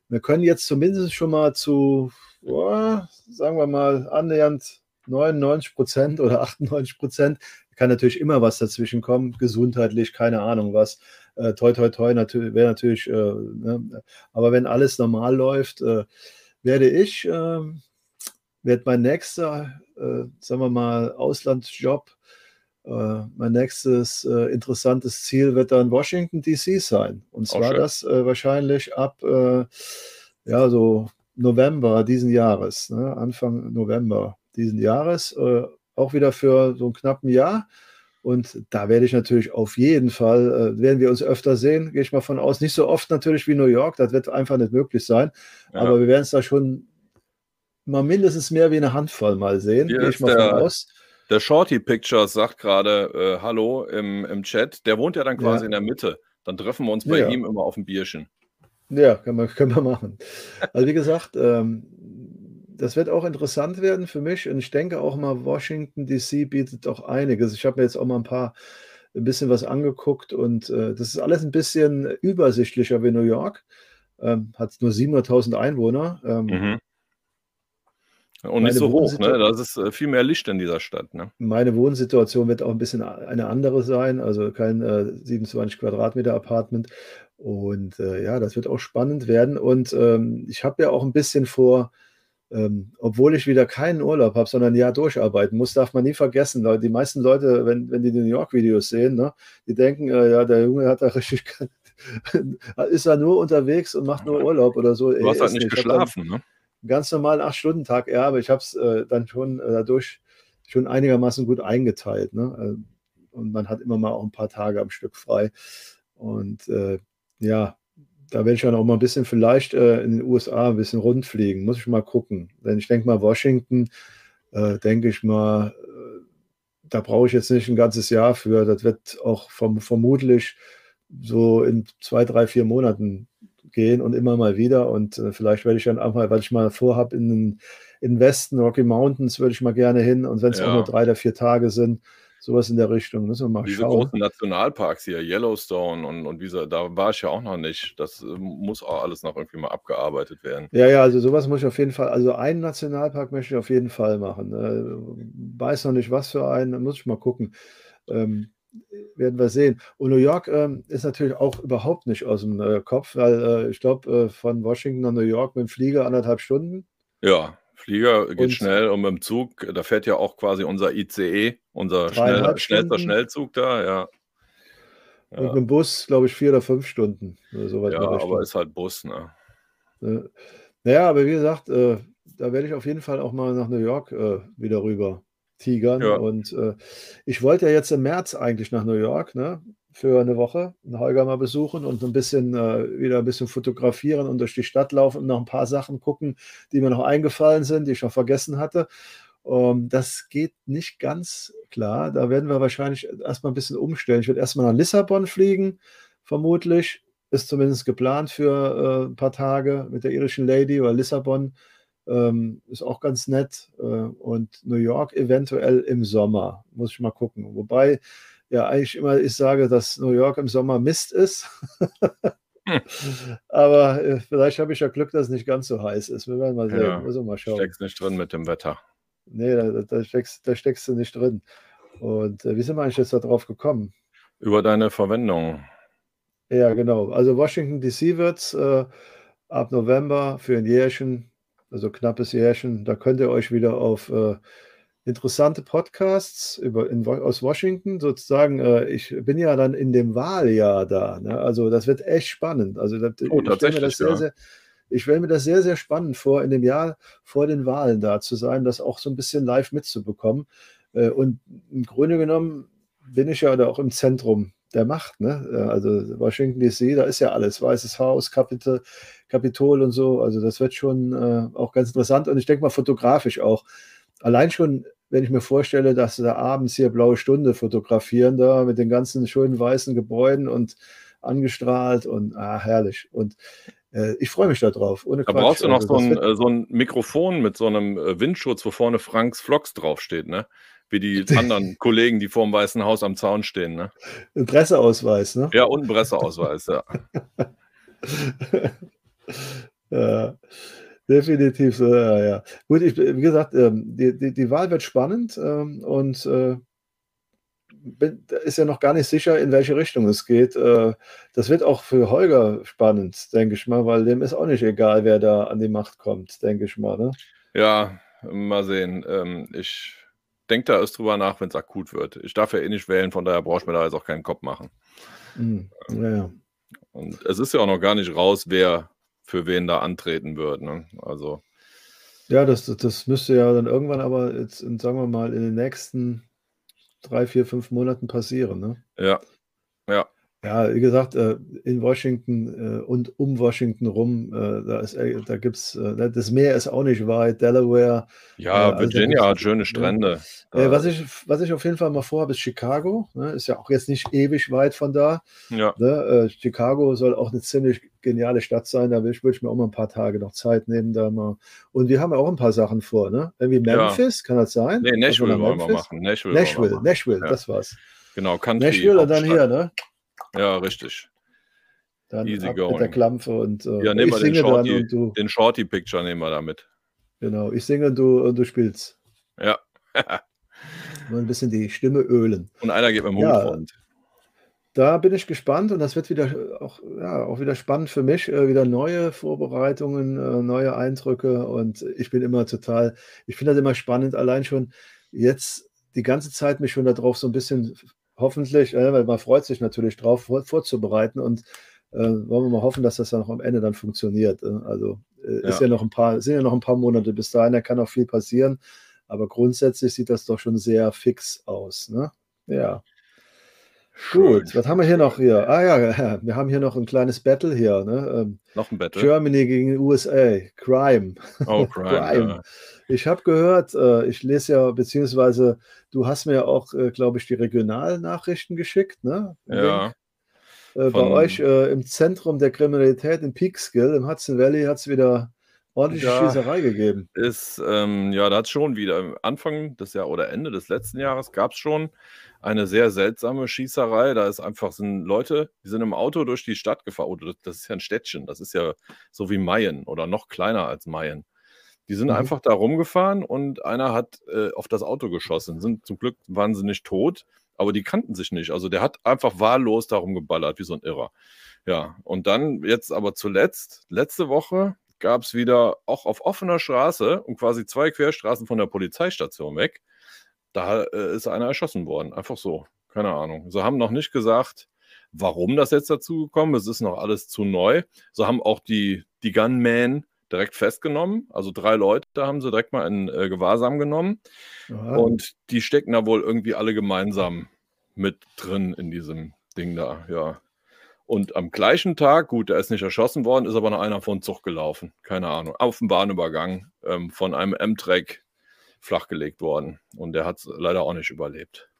Speaker 3: wir können jetzt zumindest schon mal zu, oh, sagen wir mal, annähernd 99 Prozent oder 98 Prozent kann natürlich immer was dazwischen kommen, gesundheitlich, keine Ahnung was. Äh, toi, toi, toi, natürlich, wäre natürlich, äh, ne? aber wenn alles normal läuft, äh, werde ich, äh, werde mein nächster, äh, sagen wir mal, Auslandsjob, äh, mein nächstes äh, interessantes Ziel wird dann Washington DC sein. Und zwar das wahrscheinlich ab, ja, so November diesen Jahres, ne? Anfang November diesen Jahres auch wieder für so einen knappen Jahr. Und da werde ich natürlich auf jeden Fall, äh, werden wir uns öfter sehen, gehe ich mal von aus. Nicht so oft natürlich wie New York, das wird einfach nicht möglich sein. Ja. Aber wir werden es da schon mal mindestens mehr wie eine Handvoll mal sehen,
Speaker 2: gehe ich mal der, von aus. Der Shorty Pictures sagt gerade äh, Hallo im, im Chat. Der wohnt ja dann quasi ja. in der Mitte. Dann treffen wir uns bei ja. ihm immer auf ein Bierchen.
Speaker 3: Ja, können wir, können wir machen. Also wie gesagt, ähm, das wird auch interessant werden für mich. Und ich denke auch mal, Washington DC bietet auch einiges. Ich habe mir jetzt auch mal ein paar, ein bisschen was angeguckt und äh, das ist alles ein bisschen übersichtlicher wie New York. Ähm, hat nur 700.000 Einwohner. Ähm, mhm.
Speaker 2: Und nicht so hoch, ne? Das ist äh, viel mehr Licht in dieser Stadt. Ne?
Speaker 3: Meine Wohnsituation wird auch ein bisschen eine andere sein, also kein äh, 27 Quadratmeter Apartment. Und äh, ja, das wird auch spannend werden. Und ähm, ich habe ja auch ein bisschen vor, ähm, obwohl ich wieder keinen Urlaub habe, sondern ein Jahr durcharbeiten muss, darf man nie vergessen. Leute, die meisten Leute, wenn, wenn die, die New York-Videos sehen, ne, die denken, äh, ja, der Junge hat da richtig, ist er nur unterwegs und macht nur Urlaub oder so.
Speaker 2: Du hast halt nicht geschlafen, ne?
Speaker 3: Ganz normal acht Stunden Tag, ja, aber ich habe es äh, dann schon äh, dadurch schon einigermaßen gut eingeteilt. Ne? Äh, und man hat immer mal auch ein paar Tage am Stück frei. Und äh, ja, da werde ich dann auch mal ein bisschen vielleicht äh, in den USA ein bisschen rundfliegen. Muss ich mal gucken. Denn ich denke mal, Washington, äh, denke ich mal, äh, da brauche ich jetzt nicht ein ganzes Jahr für. Das wird auch vom, vermutlich so in zwei, drei, vier Monaten gehen und immer mal wieder. Und äh, vielleicht werde ich dann auch mal, weil ich mal vorhabe, in den Westen, Rocky Mountains, würde ich mal gerne hin. Und wenn es ja. auch nur drei oder vier Tage sind, Sowas in der Richtung. Müssen wir mal
Speaker 2: Diese
Speaker 3: schauen.
Speaker 2: großen Nationalparks hier, Yellowstone und, und wie so, da war ich ja auch noch nicht. Das äh, muss auch alles noch irgendwie mal abgearbeitet werden.
Speaker 3: Ja, ja, also sowas muss ich auf jeden Fall, also einen Nationalpark möchte ich auf jeden Fall machen. Äh, weiß noch nicht, was für einen, muss ich mal gucken. Ähm, werden wir sehen. Und New York ähm, ist natürlich auch überhaupt nicht aus dem äh, Kopf, weil äh, ich glaube, äh, von Washington nach New York mit dem Flieger anderthalb Stunden.
Speaker 2: Ja, Flieger geht
Speaker 3: Und-
Speaker 2: schnell und mit dem Zug, da fährt ja auch quasi unser ICE, unser schnell, schnellster. Schnellzug da, ja.
Speaker 3: Und
Speaker 2: Ja,
Speaker 3: mit dem Bus, glaube ich, vier oder fünf Stunden. Oder in
Speaker 2: ja
Speaker 3: der Richtung.
Speaker 2: aber ist halt Bus, ne?
Speaker 3: Naja, aber wie gesagt, äh, da werde ich auf jeden Fall auch mal nach New York äh, wieder rüber tigern.
Speaker 2: Ja.
Speaker 3: Und äh, ich wollte ja jetzt im März eigentlich nach New York, ne? Für eine Woche, einen Holger mal besuchen und ein bisschen äh, wieder ein bisschen fotografieren und durch die Stadt laufen und noch ein paar Sachen gucken, die mir noch eingefallen sind, die ich noch vergessen hatte. Ähm, das geht nicht ganz klar. Da werden wir wahrscheinlich erstmal ein bisschen umstellen. Ich werde erstmal nach Lissabon fliegen, vermutlich. Ist zumindest geplant für äh, ein paar Tage mit der irischen Lady oder Lissabon. Ähm, ist auch ganz nett. Äh, und New York eventuell im Sommer. Muss ich mal gucken. Wobei ja eigentlich immer ich sage, dass New York im Sommer Mist ist.
Speaker 2: Hm.
Speaker 3: Aber äh, vielleicht habe ich ja Glück, dass es nicht ganz so heiß ist. Wir werden mal sehen.
Speaker 2: Ja,
Speaker 3: Müssen wir mal schauen.
Speaker 2: Steckst nicht drin mit dem Wetter.
Speaker 3: Nee, da, da, steckst, da steckst du nicht drin. Und äh, wie sind wir eigentlich jetzt da drauf gekommen?
Speaker 2: Über deine Verwendung.
Speaker 3: Ja, genau. Also Washington DC wird es äh, ab November für ein Jährchen, also knappes Jährchen. Da könnt ihr euch wieder auf äh, interessante Podcasts über, in, aus Washington sozusagen. Äh, ich bin ja dann in dem Wahljahr da. Ne? Also das wird echt spannend. Also das,
Speaker 2: Oh,
Speaker 3: ich stelle mir das sehr,
Speaker 2: ja.
Speaker 3: sehr, ich stelle mir das sehr, sehr spannend vor, in dem Jahr vor den Wahlen da zu sein, das auch so ein bisschen live mitzubekommen. Äh, und im Grunde genommen bin ich ja da auch im Zentrum der Macht. Ne? Äh, Also Washington DC, da ist ja alles, Weißes Haus, Kapitol, Kapitol und so. Also das wird schon äh, auch ganz interessant und ich denke mal fotografisch auch. Allein schon, wenn ich mir vorstelle, dass sie da abends hier blaue Stunde fotografieren, da mit den ganzen schönen weißen Gebäuden und angestrahlt und ah, herrlich. Und äh, ich freue mich darauf. Ohne
Speaker 2: Da
Speaker 3: Quatsch.
Speaker 2: brauchst du noch
Speaker 3: Also
Speaker 2: so ein, äh, so ein Mikrofon mit so einem äh, Windschutz, wo vorne Franks Vlogs draufsteht, ne? Wie die anderen Kollegen, die vor dem Weißen Haus am Zaun stehen, ne?
Speaker 3: ein Presseausweis, ne?
Speaker 2: Ja, und ein Presseausweis, ja.
Speaker 3: ja, definitiv so, ja, ja. Gut, ich, wie gesagt, ähm, die, die, die Wahl wird spannend ähm, und äh, ist ja noch gar nicht sicher, in welche Richtung es geht. Äh, das wird auch für Holger spannend, denke ich mal, weil dem ist auch nicht egal, wer da an die Macht kommt, denke ich mal. Ne?
Speaker 2: Ja, mal sehen. Ähm, ich denke da erst drüber nach, wenn es akut wird. Ich darf ja eh nicht wählen, von daher brauche ich mir da jetzt auch keinen Kopf machen.
Speaker 3: Hm, ja, ja.
Speaker 2: Und es ist ja auch noch gar nicht raus, wer für wen da antreten wird. Ne? Also,
Speaker 3: Ja, das, das- das müsste ja dann irgendwann aber jetzt, in, sagen wir mal, in den nächsten drei, vier, fünf Monaten passieren. Ne?
Speaker 2: ja. Ja,
Speaker 3: Ja, wie gesagt, äh, in Washington äh, und um Washington rum, äh, da, ist, da gibt es, das Meer ist auch nicht weit, Delaware.
Speaker 2: ja
Speaker 3: also
Speaker 2: Virginia hat schöne Strände.
Speaker 3: Äh,
Speaker 2: Da-
Speaker 3: was, ich, was ich auf jeden Fall mal vorhabe, ist Chicago. Ne? Ist ja auch jetzt nicht ewig weit von da.
Speaker 2: ja,
Speaker 3: Ne? Chicago soll auch eine ziemlich geniale Stadt sein. Da will ich, würde ich mir auch mal ein paar Tage noch Zeit nehmen. Da mal. Und wir haben ja auch ein paar Sachen vor. Ne? Irgendwie
Speaker 2: Ja.
Speaker 3: Memphis, kann das sein?
Speaker 2: nee, Nashville wollen wir machen. Nashville,
Speaker 3: Nashville,
Speaker 2: machen.
Speaker 3: Nashville,
Speaker 2: Ja.
Speaker 3: das war's.
Speaker 2: Genau, Country.
Speaker 3: Nashville und dann hier, ne?
Speaker 2: Ja, richtig.
Speaker 3: Dann
Speaker 2: Easy going.
Speaker 3: mit der Klampfe und äh,
Speaker 2: Ja, nehmen
Speaker 3: ich
Speaker 2: wir den Shorty,
Speaker 3: und du.
Speaker 2: den Shorty Picture nehmen wir damit.
Speaker 3: Genau, ich singe und du, und du spielst.
Speaker 2: Ja.
Speaker 3: Nur ein bisschen die Stimme ölen.
Speaker 2: Und einer geht mit dem
Speaker 3: Ja.
Speaker 2: Hund.
Speaker 3: Da bin ich gespannt und das wird wieder auch, ja, auch wieder spannend für mich. Äh, wieder neue Vorbereitungen, äh, neue Eindrücke und ich bin immer total, ich finde das immer spannend, allein schon jetzt die ganze Zeit mich schon darauf so ein bisschen hoffentlich, äh, weil man freut sich natürlich drauf, vor, vorzubereiten und äh, wollen wir mal hoffen, dass das dann auch am Ende dann funktioniert. äh. Also äh, ist
Speaker 2: Ja.
Speaker 3: ja noch ein paar, sind ja noch ein paar Monate bis dahin, da kann auch viel passieren, aber grundsätzlich sieht das doch schon sehr fix aus. Ne? Ja. Gut, was haben wir hier noch hier? Ah ja, wir haben hier noch ein kleines Battle hier. Ne? Ähm,
Speaker 2: Noch ein Battle.
Speaker 3: Germany gegen USA, Crime.
Speaker 2: Oh, Crime.
Speaker 3: Crime.
Speaker 2: Ja.
Speaker 3: Ich habe gehört, äh, ich lese ja, beziehungsweise du hast mir auch, äh, glaube ich, die Regionalnachrichten geschickt, ne?
Speaker 2: Ja.
Speaker 3: Äh, bei euch äh, im Zentrum der Kriminalität in Peekskill, im Hudson Valley, hat es wieder ordentliche da Schießerei gegeben.
Speaker 2: Ist, ähm, ja, da hat es schon wieder Anfang des Jahres oder Ende des letzten Jahres gab es schon eine sehr seltsame Schießerei. Da ist einfach sind Leute, die sind im Auto durch die Stadt gefahren. Oder das ist ja ein Städtchen, das ist ja so wie Mayen oder noch kleiner als Mayen. Die sind mhm. einfach da rumgefahren und einer hat äh, auf das Auto geschossen. Sind, zum Glück waren sie nicht tot, aber die kannten sich nicht. Also der hat einfach wahllos darum geballert, wie so ein Irrer. Ja, und dann jetzt aber zuletzt, letzte Woche gab es wieder auch auf offener Straße und quasi zwei Querstraßen von der Polizeistation weg. Da äh, ist einer erschossen worden. Einfach so. Keine Ahnung. Sie haben noch nicht gesagt, warum das jetzt dazu gekommen ist. Es ist noch alles zu neu. So haben auch die, die Gunmen direkt festgenommen. Also drei Leute haben sie direkt mal in äh, Gewahrsam genommen. Aha. Und die stecken da wohl irgendwie alle gemeinsam mit drin in diesem Ding da, ja. Und am gleichen Tag, gut, der ist nicht erschossen worden, ist aber noch einer von Zug gelaufen. Keine Ahnung. Auf dem Bahnübergang ähm, von einem M-Track flachgelegt worden. Und der hat es leider auch nicht überlebt.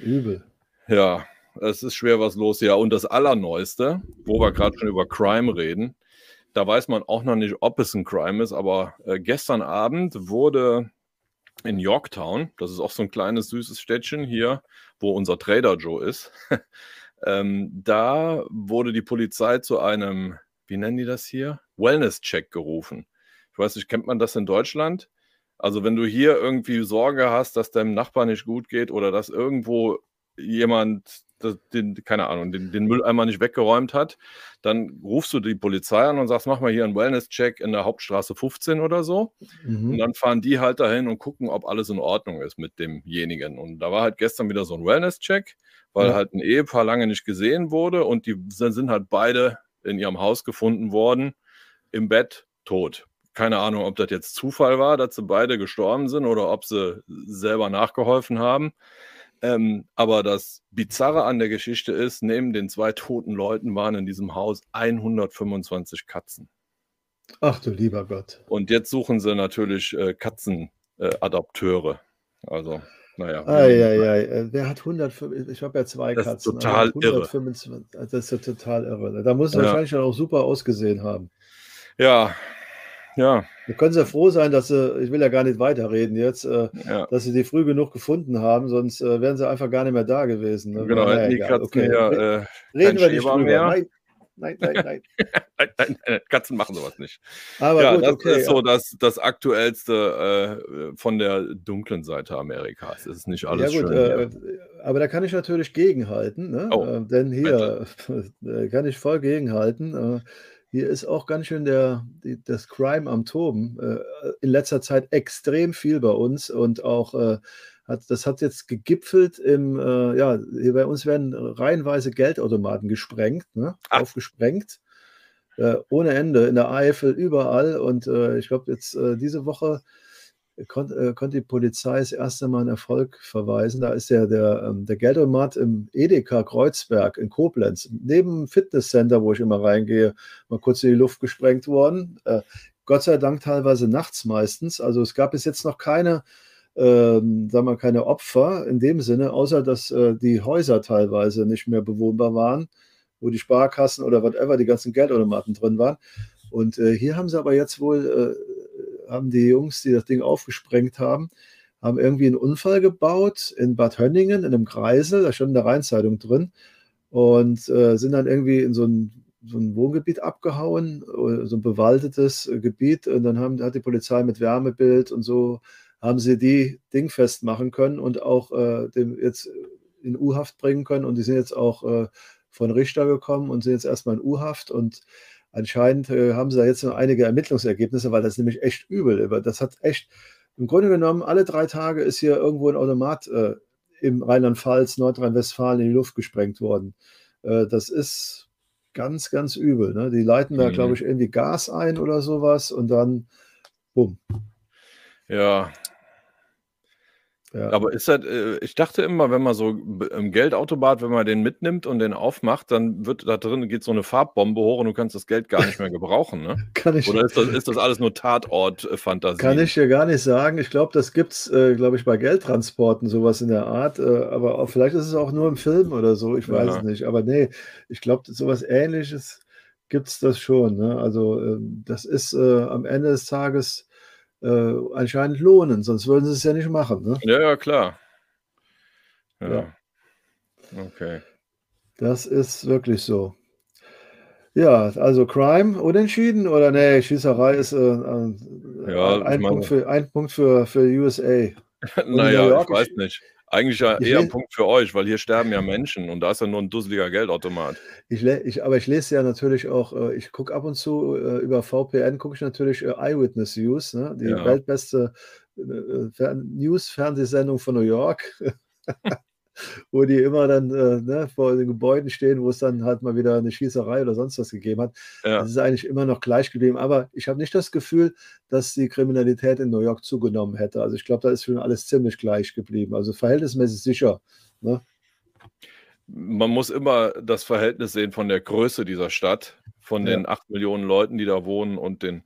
Speaker 3: Übel.
Speaker 2: Ja, es ist schwer was los. Ja, und das Allerneueste, wo wir gerade schon über Crime reden, da weiß man auch noch nicht, ob es ein Crime ist, aber äh, gestern Abend wurde in Yorktown, das ist auch so ein kleines süßes Städtchen hier, wo unser Trader Joe ist, ähm, da wurde die Polizei zu einem, wie nennen die das hier? Wellness-Check gerufen. Ich weiß nicht, kennt man das in Deutschland? Also wenn du hier irgendwie Sorge hast, dass deinem Nachbar nicht gut geht oder dass irgendwo jemand den, keine Ahnung, den, den Mülleimer nicht weggeräumt hat, dann rufst du die Polizei an und sagst, mach mal hier einen Wellness-Check in der Hauptstraße 15 oder so. Mhm. Und dann fahren die halt dahin und gucken, ob alles in Ordnung ist mit demjenigen. Und da war halt gestern wieder so ein Wellness-Check, weil ja. halt ein Ehepaar lange nicht gesehen wurde und die sind halt beide in ihrem Haus gefunden worden, im Bett, tot. Keine Ahnung, ob das jetzt Zufall war, dass sie beide gestorben sind oder ob sie selber nachgeholfen haben. Ähm, aber das Bizarre an der Geschichte ist, neben den zwei toten Leuten waren in diesem Haus 125 Katzen.
Speaker 3: Ach du lieber Gott.
Speaker 2: Und jetzt suchen sie natürlich äh, Katzenadopteure. Äh, also, naja.
Speaker 3: Eieiei. Äh, wer hat 105? Ich habe ja zwei
Speaker 2: das
Speaker 3: Katzen.
Speaker 2: Ist total 125,
Speaker 3: irre. Das ist ja total irre. Da muss es ja. wahrscheinlich auch super ausgesehen haben.
Speaker 2: Ja, ja.
Speaker 3: Wir können sehr froh sein, dass sie, ich will ja gar nicht weiterreden jetzt, äh, ja. dass sie die früh genug gefunden haben, sonst äh, wären sie einfach gar nicht mehr da gewesen.
Speaker 2: Ne? Genau, hätten die Katzen okay. ja,
Speaker 3: äh, Reden wir nicht drüber. Mehr. Nein. Nein, nein, nein.
Speaker 2: nein, nein, nein. Katzen machen sowas nicht.
Speaker 3: Aber ja, gut,
Speaker 2: das
Speaker 3: okay,
Speaker 2: ist so das, das aktuellste äh, von der dunklen Seite Amerikas. Es ist nicht alles ja, gut, schön.
Speaker 3: Äh, aber da kann ich natürlich gegenhalten, ne? oh, äh, denn hier kann ich voll gegenhalten. Hier ist auch ganz schön der, die, das Crime am Toben. Äh, in letzter Zeit extrem viel bei uns und auch äh, hat, das hat jetzt gegipfelt im, äh, ja, hier bei uns werden reihenweise Geldautomaten gesprengt, ne? aufgesprengt. Äh, ohne Ende in der Eifel, überall. Und äh, ich glaube, jetzt äh, diese Woche äh, konnte die Polizei das erste Mal einen Erfolg verweisen. Da ist ja der, ähm, der Geldomat im Edeka Kreuzberg in Koblenz, neben dem Fitnesscenter, wo ich immer reingehe, mal kurz in die Luft gesprengt worden. Äh, Gott sei Dank teilweise nachts meistens. Also es gab bis jetzt noch keine, ähm, sagen wir, keine Opfer in dem Sinne, außer dass äh, die Häuser teilweise nicht mehr bewohnbar waren, wo die Sparkassen oder whatever, die ganzen Geldautomaten drin waren. Und äh, hier haben sie aber jetzt wohl äh, haben die Jungs, die das Ding aufgesprengt haben, haben irgendwie einen Unfall gebaut in Bad Hönningen, in einem Kreisel, da stand eine Rheinzeitung drin, und äh, sind dann irgendwie in so ein, so ein Wohngebiet abgehauen, äh, so ein bewaldetes Gebiet. Und dann haben, hat die Polizei mit Wärmebild und so, haben sie die Ding festmachen können und auch äh, dem jetzt in U-Haft bringen können. Und die sind jetzt auch äh, von Richter gekommen und sind jetzt erstmal in U-Haft und Anscheinend äh, haben sie da jetzt noch einige Ermittlungsergebnisse, weil das nämlich echt übel. Das hat echt, im Grunde genommen, alle drei Tage ist hier irgendwo ein Automat äh, im Rheinland-Pfalz, Nordrhein-Westfalen in die Luft gesprengt worden. Äh, das ist ganz, ganz übel. Ne? Die leiten da, mhm. glaube ich, irgendwie Gas ein oder sowas und dann, bumm.
Speaker 2: Ja, ja. Aber ist das, äh, ich dachte immer, wenn man so im Geldautomat, wenn man den mitnimmt und den aufmacht, dann wird da drin geht so eine Farbbombe hoch und du kannst das Geld gar nicht mehr gebrauchen, ne?
Speaker 3: Kann ich,
Speaker 2: Oder ist das, ist das alles nur Tatort-Fantasie?
Speaker 3: Kann ich dir gar nicht sagen. Ich glaube, das gibt es, äh, glaube ich, bei Geldtransporten, sowas in der Art. Äh, aber auch, vielleicht ist es auch nur im Film oder so, ich weiß ja. es nicht. Aber nee, ich glaube, sowas ähnliches gibt es das schon. Ne? Also ähm, das ist am Ende des Tages äh, anscheinend lohnen, sonst würden sie es ja nicht machen. Ne?
Speaker 2: Ja, ja, klar. Ja.
Speaker 3: Ja.
Speaker 2: Okay.
Speaker 3: Das ist wirklich so. Ja, also Crime unentschieden oder nee, Schießerei ist äh, äh,
Speaker 2: Ja,
Speaker 3: ein, Punkt für, ein Punkt für, für USA.
Speaker 2: Naja, ich weiß
Speaker 3: ich,
Speaker 2: nicht. Eigentlich ja eher ein Punkt für euch, weil hier sterben ja Menschen und da ist ja nur ein dusseliger Geldautomat.
Speaker 3: ich, ich, aber ich lese ja natürlich auch, äh, ich gucke ab und zu äh, über VPN, gucke ich natürlich äh, Eyewitness News, ne? die
Speaker 2: Ja.
Speaker 3: weltbeste Fern News-Fernsehsendung von New York. wo die immer dann äh, ne, vor den Gebäuden stehen, wo es dann halt mal wieder eine Schießerei oder sonst was gegeben hat. Das
Speaker 2: Ja.
Speaker 3: ist eigentlich immer noch gleich geblieben. Aber ich habe nicht das Gefühl, dass die Kriminalität in New York zugenommen hätte. Also ich glaube, da ist schon alles ziemlich gleich geblieben. Also verhältnismäßig sicher. Ne?
Speaker 2: Man muss immer das Verhältnis sehen von der Größe dieser Stadt, von
Speaker 3: Ja.
Speaker 2: den 8 Millionen Leuten, die da wohnen und den,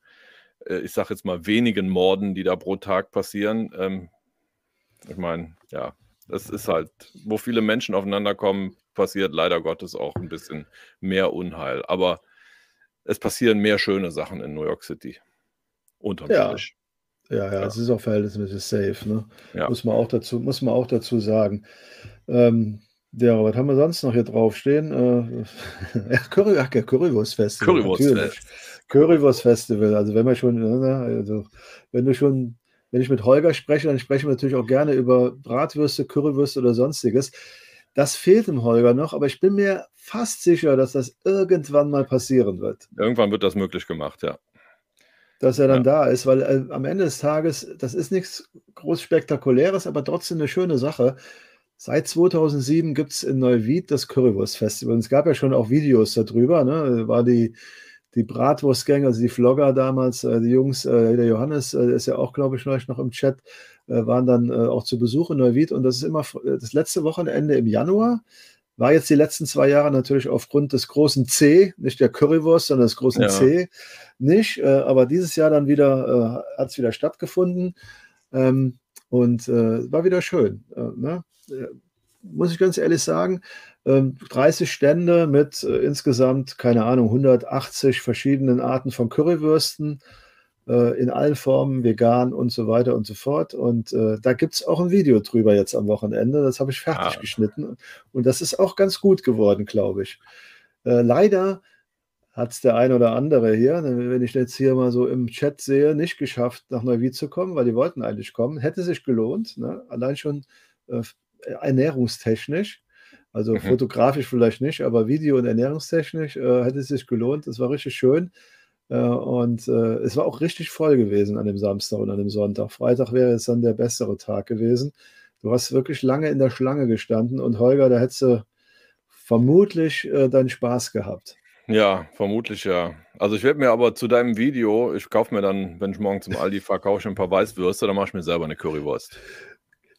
Speaker 2: äh, ich sage jetzt mal, wenigen Morden, die da pro Tag passieren. Ähm, ich meine, ja, das ist halt, wo viele Menschen aufeinander kommen, passiert leider Gottes auch ein bisschen mehr Unheil. Aber es passieren mehr schöne Sachen in New York City. Unterm
Speaker 3: Ja,
Speaker 2: Strich.
Speaker 3: ja, ja,
Speaker 2: Ja.
Speaker 3: es ist auch verhältnismäßig safe. Ne?
Speaker 2: Ja.
Speaker 3: Muss, man auch dazu, muss man auch dazu sagen. Ähm, ja, was haben wir sonst noch hier draufstehen? Äh, ja, Curry, ach, ja, Currywurst Festival, natürlich.
Speaker 2: Currywurstfest.
Speaker 3: Currywurst Festival. Also wenn wir schon, ne, also wenn du schon, wenn ich mit Holger spreche, dann sprechen wir natürlich auch gerne über Bratwürste, Currywürste oder sonstiges. Das fehlt dem Holger noch, aber ich bin mir fast sicher, dass das irgendwann mal passieren wird,
Speaker 2: Irgendwann wird das möglich gemacht, ja.
Speaker 3: dass er dann
Speaker 2: Ja.
Speaker 3: da ist, weil äh, am Ende des Tages, das ist nichts groß Spektakuläres, aber trotzdem eine schöne Sache. Seit 2007 gibt es in Neuwied das Currywurst-Festival. Es gab ja schon auch Videos darüber. Ne? War die, die Bratwurstgänge, also die Vlogger damals, äh, die Jungs, äh, der Johannes äh, ist ja auch, glaube ich, vielleicht noch im Chat, äh, waren dann äh, auch zu Besuch in Neuwied. Und das ist immer f- das letzte Wochenende im Januar. War jetzt die letzten zwei Jahre natürlich aufgrund des großen C, nicht der Currywurst, sondern des großen
Speaker 2: Ja.
Speaker 3: C, nicht. Äh, aber dieses Jahr dann wieder äh, hat es wieder stattgefunden. Ähm, und äh, war wieder schön. Äh, ne? äh, muss ich ganz ehrlich sagen, 30 Stände mit äh, insgesamt, keine Ahnung, 180 verschiedenen Arten von Currywürsten äh, in allen Formen, vegan und so weiter und so fort. Und äh, da gibt es auch ein Video drüber jetzt am Wochenende. Das habe ich fertig
Speaker 2: Ah.
Speaker 3: geschnitten. Und das ist auch ganz gut geworden, glaube ich. Äh, leider hat es der ein oder andere hier, ne, wenn ich jetzt hier mal so im Chat sehe, nicht geschafft, nach Neuwied zu kommen, weil die wollten eigentlich kommen. Hätte sich gelohnt, ne? allein schon äh, ernährungstechnisch. Also
Speaker 2: Mhm.
Speaker 3: fotografisch vielleicht nicht, aber video- und ernährungstechnisch äh, hätte es sich gelohnt. Es war richtig schön. Äh, und äh, es war auch richtig voll gewesen an dem Samstag und an dem Sonntag. Freitag wäre jetzt dann der bessere Tag gewesen. Du hast wirklich lange in der Schlange gestanden und Holger, da hättest du vermutlich äh, deinen Spaß gehabt.
Speaker 2: Ja, vermutlich ja. Also ich werde mir aber zu deinem Video, ich kaufe mir dann, wenn ich morgen zum Aldi fahre, kaufe ich ein paar Weißwürste, dann mache ich mir selber eine Currywurst.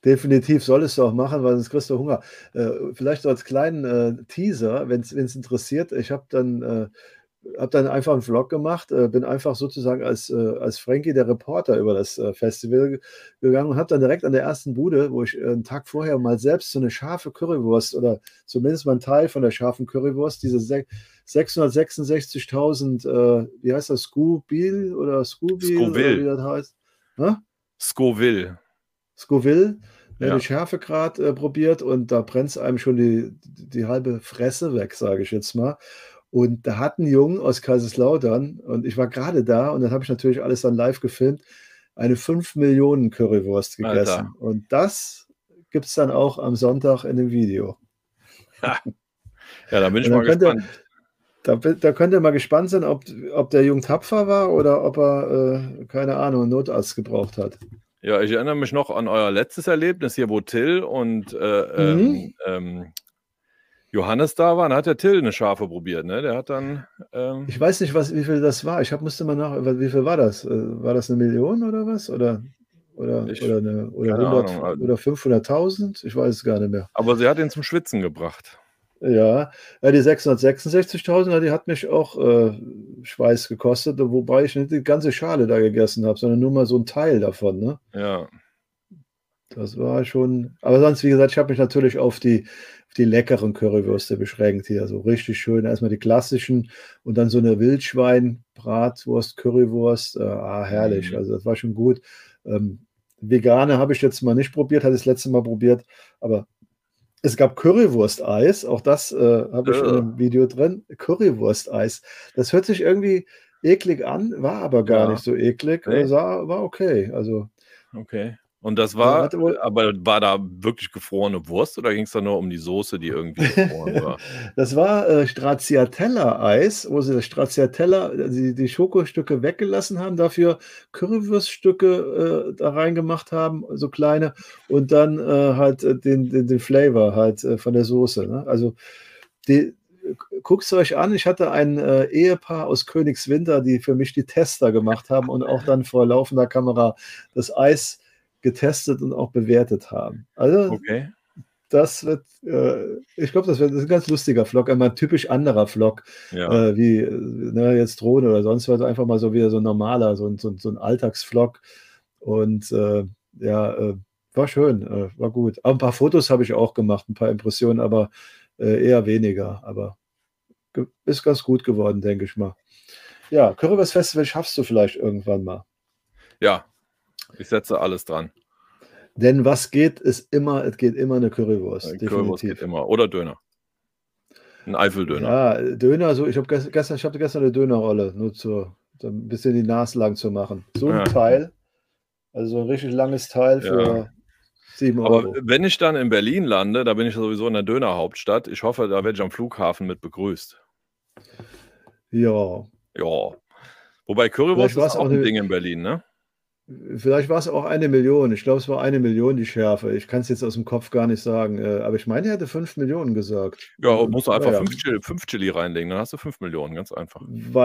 Speaker 3: Definitiv solltest du auch machen, weil sonst kriegst du Hunger. Äh, vielleicht so als kleinen äh, Teaser, wenn es interessiert. Ich habe dann, äh, hab dann einfach einen Vlog gemacht, äh, bin einfach sozusagen als, äh, als Frankie der Reporter über das äh, Festival ge- gegangen und habe dann direkt an der ersten Bude, wo ich äh, einen Tag vorher mal selbst so eine scharfe Currywurst oder zumindest mal einen Teil von der scharfen Currywurst, diese se- 666.000, äh, wie heißt das, Scoobil oder Scoobil oder
Speaker 2: Scoville.
Speaker 3: wie das heißt? Hä?
Speaker 2: Scoville.
Speaker 3: Scoville, ne,
Speaker 2: Ja.
Speaker 3: die Schärfegrad äh, probiert und da brennt es einem schon die, die halbe Fresse weg, sage ich jetzt mal. Und da hat ein Jungen aus Kaiserslautern, und ich war gerade da, und dann habe ich natürlich alles dann live gefilmt, eine 5 Millionen Currywurst gegessen.
Speaker 2: Alter.
Speaker 3: Und das gibt es dann auch am Sonntag in dem Video.
Speaker 2: Ja, da bin ich mal
Speaker 3: könnt ihr-
Speaker 2: gespannt.
Speaker 3: Da, da könnt ihr mal gespannt sein, ob, ob der Jung tapfer war oder ob er, äh, keine Ahnung, einen Notarzt gebraucht hat.
Speaker 2: Ja, ich erinnere mich noch an euer letztes Erlebnis hier, wo Till und äh,
Speaker 3: Mhm.
Speaker 2: ähm, ähm, Johannes da waren. Da hat der Till eine Scharfe probiert, ne? Der hat dann. Ähm,
Speaker 3: Ich weiß nicht, was, wie viel das war. Ich hab, musste mal nach, wie viel war das? Äh, War das eine Million oder was? Oder, oder,
Speaker 2: Ich-
Speaker 3: oder, eine, oder,
Speaker 2: keine
Speaker 3: 100,
Speaker 2: Ahnung, also-
Speaker 3: oder 500.000? Ich weiß es gar nicht mehr.
Speaker 2: aber sie hat ihn zum Schwitzen gebracht.
Speaker 3: Ja, ja die 666.000, die hat mich auch äh, Schweiß gekostet, wobei ich nicht die ganze Schale da gegessen habe, sondern nur mal so ein Teil davon. Ne?
Speaker 2: Ja.
Speaker 3: Das war schon, aber sonst, wie gesagt, ich habe mich natürlich auf die, auf die leckeren Currywürste beschränkt hier. So richtig schön. Erstmal die klassischen und dann so eine Wildschwein-Bratwurst, Currywurst. Äh, ah, herrlich. Mhm. Also, das war schon gut. Ähm, Vegane habe ich jetzt mal nicht probiert, hatte das letzte Mal probiert, aber es gab Currywurst-Eis. Auch das äh, habe ich ja. in einem Video drin. Currywurst-Eis. Das hört sich irgendwie eklig an, war aber gar ja. nicht so eklig. Nee. War, war okay. Also.
Speaker 2: Okay. Und das war, aber war da wirklich gefrorene Wurst oder ging es da nur um die Soße, die irgendwie gefroren war?
Speaker 3: das war äh, Stracciatella-Eis, wo sie das Stracciatella, die, die Schokostücke weggelassen haben, dafür Currywurststücke äh, da reingemacht haben, so kleine, und dann äh, halt äh, den, den, den Flavor halt äh, von der Soße. Ne? Also die, guckt es euch an. Ich hatte ein äh, Ehepaar aus Königswinter, die für mich die Tester gemacht haben und auch dann vor laufender Kamera das Eis getestet und auch bewertet haben. Also okay. das wird, äh, ich glaube, das wird das ein ganz lustiger Vlog, einmal typisch anderer Vlog, ja. äh, wie ne, jetzt Drohne oder sonst was, einfach mal so wieder so ein normaler, so, so, so ein Alltagsvlog. Und äh, ja, äh, war schön, äh, war gut. Aber ein paar Fotos habe ich auch gemacht, ein paar Impressionen, aber äh, eher weniger. Aber ist ganz gut geworden, denke ich mal. Ja, Currywurst Festival schaffst du vielleicht irgendwann mal.
Speaker 2: Ja, ich setze alles dran.
Speaker 3: Denn was geht, ist immer, es geht immer eine Currywurst.
Speaker 2: Eine Currywurst geht immer. Oder Döner. Ein Eifeldöner.
Speaker 3: Ja, Döner, so, ich habe gestern, ich hatte gestern eine Dönerrolle, nur zu, ein bisschen die Nase lang zu machen. So ein ja. Teil, also so ein richtig langes Teil für ja. 7 Euro.
Speaker 2: Aber wenn ich dann in Berlin lande, da bin ich sowieso in der Dönerhauptstadt. Ich hoffe, da werde ich am Flughafen mit begrüßt.
Speaker 3: Ja.
Speaker 2: Ja. Wobei Currywurst ist auch ein Ding in Berlin, ne?
Speaker 3: Vielleicht war es auch eine Million. Ich glaube, es war eine Million die Schärfe. Ich kann es jetzt aus dem Kopf gar nicht sagen. Äh, aber ich meine, er hätte fünf Millionen gesagt.
Speaker 2: Ja, musst du einfach ja. fünf, Chili, fünf Chili reinlegen, dann hast du fünf Millionen, ganz einfach.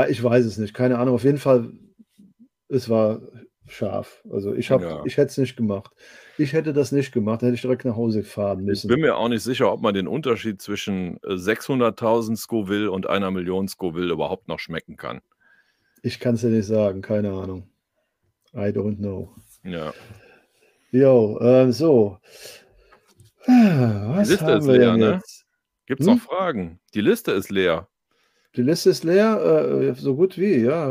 Speaker 3: Ich weiß es nicht, keine Ahnung. Auf jeden Fall, es war scharf. Also ich, ja. ich hätte es nicht gemacht. Ich hätte das nicht gemacht, dann hätte ich direkt nach Hause fahren müssen.
Speaker 2: Ich bin mir auch nicht sicher, ob man den Unterschied zwischen 600.000 äh, Scoville und einer Million Scoville überhaupt noch schmecken kann.
Speaker 3: Ich kann es dir nicht sagen, keine Ahnung. I don't know.
Speaker 2: Ja.
Speaker 3: Jo, äh, so.
Speaker 2: Was Die Liste ist leer, ne? Gibt es hm? noch Fragen? Die Liste ist leer.
Speaker 3: Die Liste ist leer, äh, so gut wie, ja.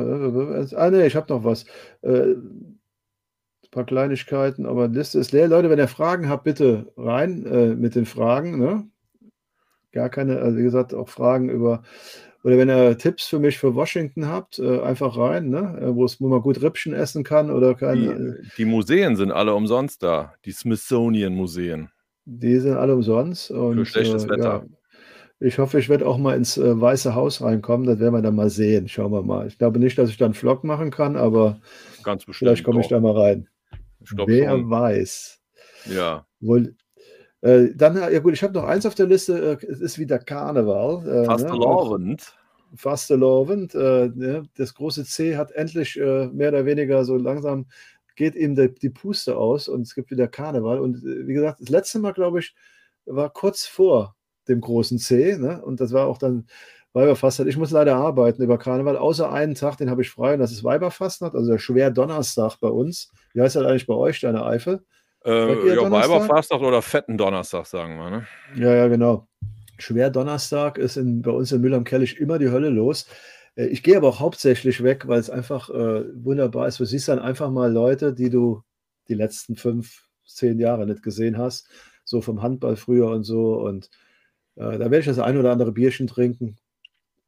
Speaker 3: Ah, ne, ich habe noch was. Äh, ein paar Kleinigkeiten, aber die Liste ist leer. Leute, wenn ihr Fragen habt, bitte rein äh, mit den Fragen. Ne? Gar keine, also wie gesagt, auch Fragen über oder wenn ihr Tipps für mich für Washington habt, äh, einfach rein, ne? Äh, wo man gut Rippchen essen kann oder kein.
Speaker 2: Die, äh, die, Museen sind alle umsonst da, die Smithsonian-Museen.
Speaker 3: Die sind alle umsonst. Und,
Speaker 2: für schlechtes äh, Wetter. Ja,
Speaker 3: ich hoffe, ich werde auch mal ins äh, Weiße Haus reinkommen. Das werden wir dann mal sehen. Schauen wir mal. Ich glaube nicht, dass ich dann einen Vlog machen kann, aber
Speaker 2: Ganz
Speaker 3: vielleicht komme ich da mal rein. Wer schon. weiß.
Speaker 2: Ja.
Speaker 3: Wohl, äh, dann, ja gut, ich habe noch eins auf der Liste, äh, es ist wieder Karneval.
Speaker 2: Äh, Fastelovend.
Speaker 3: Ne? Fastelovend. Äh, ne? Das große C hat endlich äh, mehr oder weniger so langsam, geht ihm die, die, Puste aus und es gibt wieder Karneval. Und äh, wie gesagt, das letzte Mal, glaube ich, war kurz vor dem großen C. Ne? Und das war auch dann Weiberfastnacht. Ich muss leider arbeiten über Karneval, außer einen Tag, den habe ich frei und das ist Weiberfastnacht, also der Schwerdonnerstag bei uns. Wie heißt das eigentlich bei euch, deine Eifel?
Speaker 2: Äh, ja, Weiberfastnacht oder fetten Donnerstag, sagen wir. Ne?
Speaker 3: Ja, ja, genau. Schwer Donnerstag ist in, bei uns in Müll am Kellich immer die Hölle los. Äh, ich gehe aber auch hauptsächlich weg, weil es einfach äh, wunderbar ist. Du siehst dann einfach mal Leute, die du die letzten fünf, zehn Jahre nicht gesehen hast. So vom Handball früher und so. Und äh, da werde ich das ein oder andere Bierchen trinken.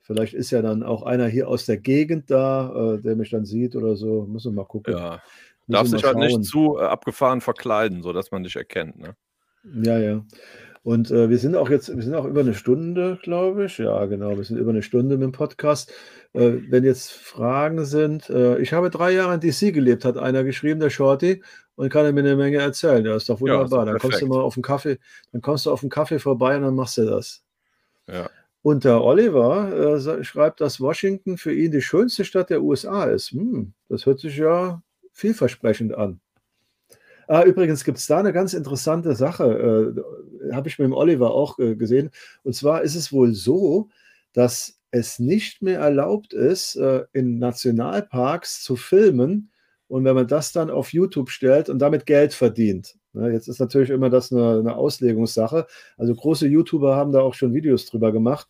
Speaker 3: Vielleicht ist ja dann auch einer hier aus der Gegend da, äh, der mich dann sieht oder so. Müssen wir mal gucken.
Speaker 2: Ja, Darf sich halt nicht zu äh, abgefahren verkleiden, sodass man dich erkennt. Ne?
Speaker 3: Ja, ja. Und äh, wir sind auch jetzt, wir sind auch über eine Stunde, glaube ich. Ja, genau, wir sind über eine Stunde mit dem Podcast. Äh, wenn jetzt Fragen sind, äh, ich habe drei Jahre in DC gelebt, hat einer geschrieben, der Shorty, und kann mir eine Menge erzählen. Ja, ist doch wunderbar. Ja, dann kommst du mal auf den Kaffee, dann kommst du auf den Kaffee vorbei und dann machst du das.
Speaker 2: Ja.
Speaker 3: Und der Oliver äh, schreibt, dass Washington für ihn die schönste Stadt der USA ist. Hm, das hört sich ja vielversprechend an. Ah, übrigens gibt es da eine ganz interessante Sache, äh, habe ich mit dem Oliver auch äh, gesehen. Und zwar ist es wohl so, dass es nicht mehr erlaubt ist, äh, in Nationalparks zu filmen. Und wenn man das dann auf YouTube stellt und damit Geld verdient, Ne? Jetzt ist natürlich immer das eine, eine Auslegungssache. Also große YouTuber haben da auch schon Videos drüber gemacht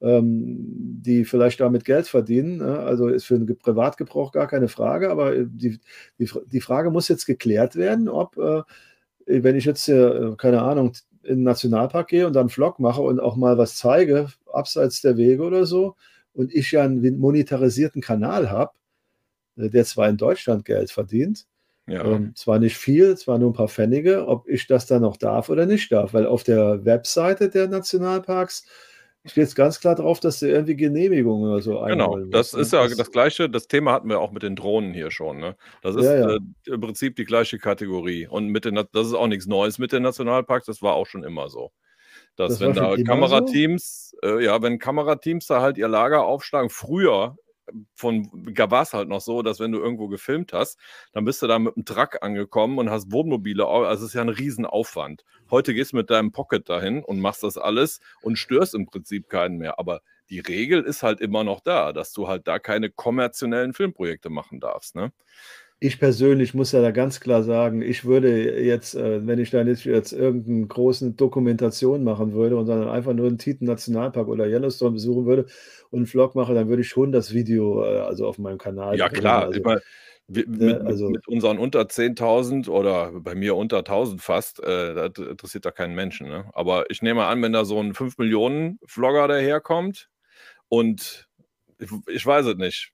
Speaker 3: ähm, die vielleicht damit Geld verdienen. Ne? Also ist für den Privatgebrauch gar keine Frage, aber die, die, die Frage muss jetzt geklärt werden, ob, äh, wenn ich jetzt, äh, keine Ahnung, in den Nationalpark gehe und dann einen Vlog mache und auch mal was zeige, abseits der Wege oder so, und ich ja einen monetarisierten Kanal habe, äh, der zwar in Deutschland Geld verdient, ja. ähm, zwar nicht viel, zwar nur ein paar Pfennige, ob ich das dann noch darf oder nicht darf, weil auf der Webseite der Nationalparks steht es ganz klar drauf, dass du irgendwie Genehmigungen oder so
Speaker 2: Genau, das musst, ist ne? ja das, das, gleiche, das Thema hatten wir auch mit den Drohnen hier schon. Ne? Das ist ja, ja. Äh, im Prinzip die gleiche Kategorie. Und mit den, das ist auch nichts Neues mit den Nationalparks, das war auch schon immer so. Dass das wenn da Kamerateams, so? äh, ja, wenn Kamerateams da halt ihr Lager aufschlagen, früher von war es halt noch so, dass wenn du irgendwo gefilmt hast, dann bist du da mit einem Truck angekommen und hast Wohnmobile, also es ist ja ein Riesenaufwand. Heute gehst du mit deinem Pocket dahin und machst das alles und störst im Prinzip keinen mehr. Aber die Regel ist halt immer noch da, dass du halt da keine kommerziellen Filmprojekte machen darfst. Ne?
Speaker 3: Ich persönlich muss ja da ganz klar sagen, ich würde jetzt, äh, wenn ich da nicht jetzt irgendeine große Dokumentation machen würde und dann einfach nur einen Titan Nationalpark oder Yellowstone besuchen würde und einen Vlog mache, dann würde ich schon das Video äh, also auf meinem Kanal.
Speaker 2: Ja, klar. Also, meine, mit, ne, also, mit, unseren unter 10.000 oder bei mir unter 1.000 fast, äh, das interessiert da keinen Menschen. Ne? Aber ich nehme an, wenn da so ein 5 Millionen Vlogger daherkommt und ich, ich weiß es nicht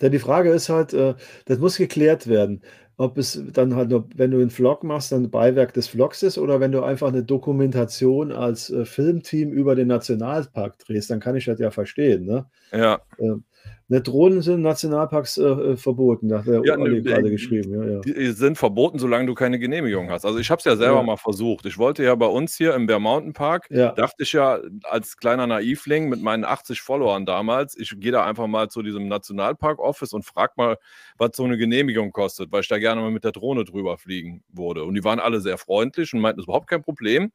Speaker 3: denn die Frage ist halt, äh, das muss geklärt werden, ob es dann halt, nur, wenn du einen Vlog machst, dann ein Beiwerk des Vlogs ist oder wenn du einfach eine Dokumentation als äh, Filmteam über den Nationalpark drehst, dann kann ich das ja verstehen. Ne?
Speaker 2: Ja.
Speaker 3: Ähm, Ne, Drohnen sind in Nationalparks äh, äh verboten, hat der
Speaker 2: ja, Olli ne, gerade geschrieben. Ja, ja. Die sind verboten, solange du keine Genehmigung hast. Also ich habe es ja selber ja. mal versucht. Ich wollte ja bei uns hier im Bear Mountain Park, dachte ich ja als kleiner Naivling mit meinen 80 Followern damals, ich gehe da einfach mal zu diesem Nationalpark-Office und frage mal, was so eine Genehmigung kostet, weil ich da gerne mal mit der Drohne drüber fliegen würde. Und die waren alle sehr freundlich und meinten, das ist überhaupt kein Problem.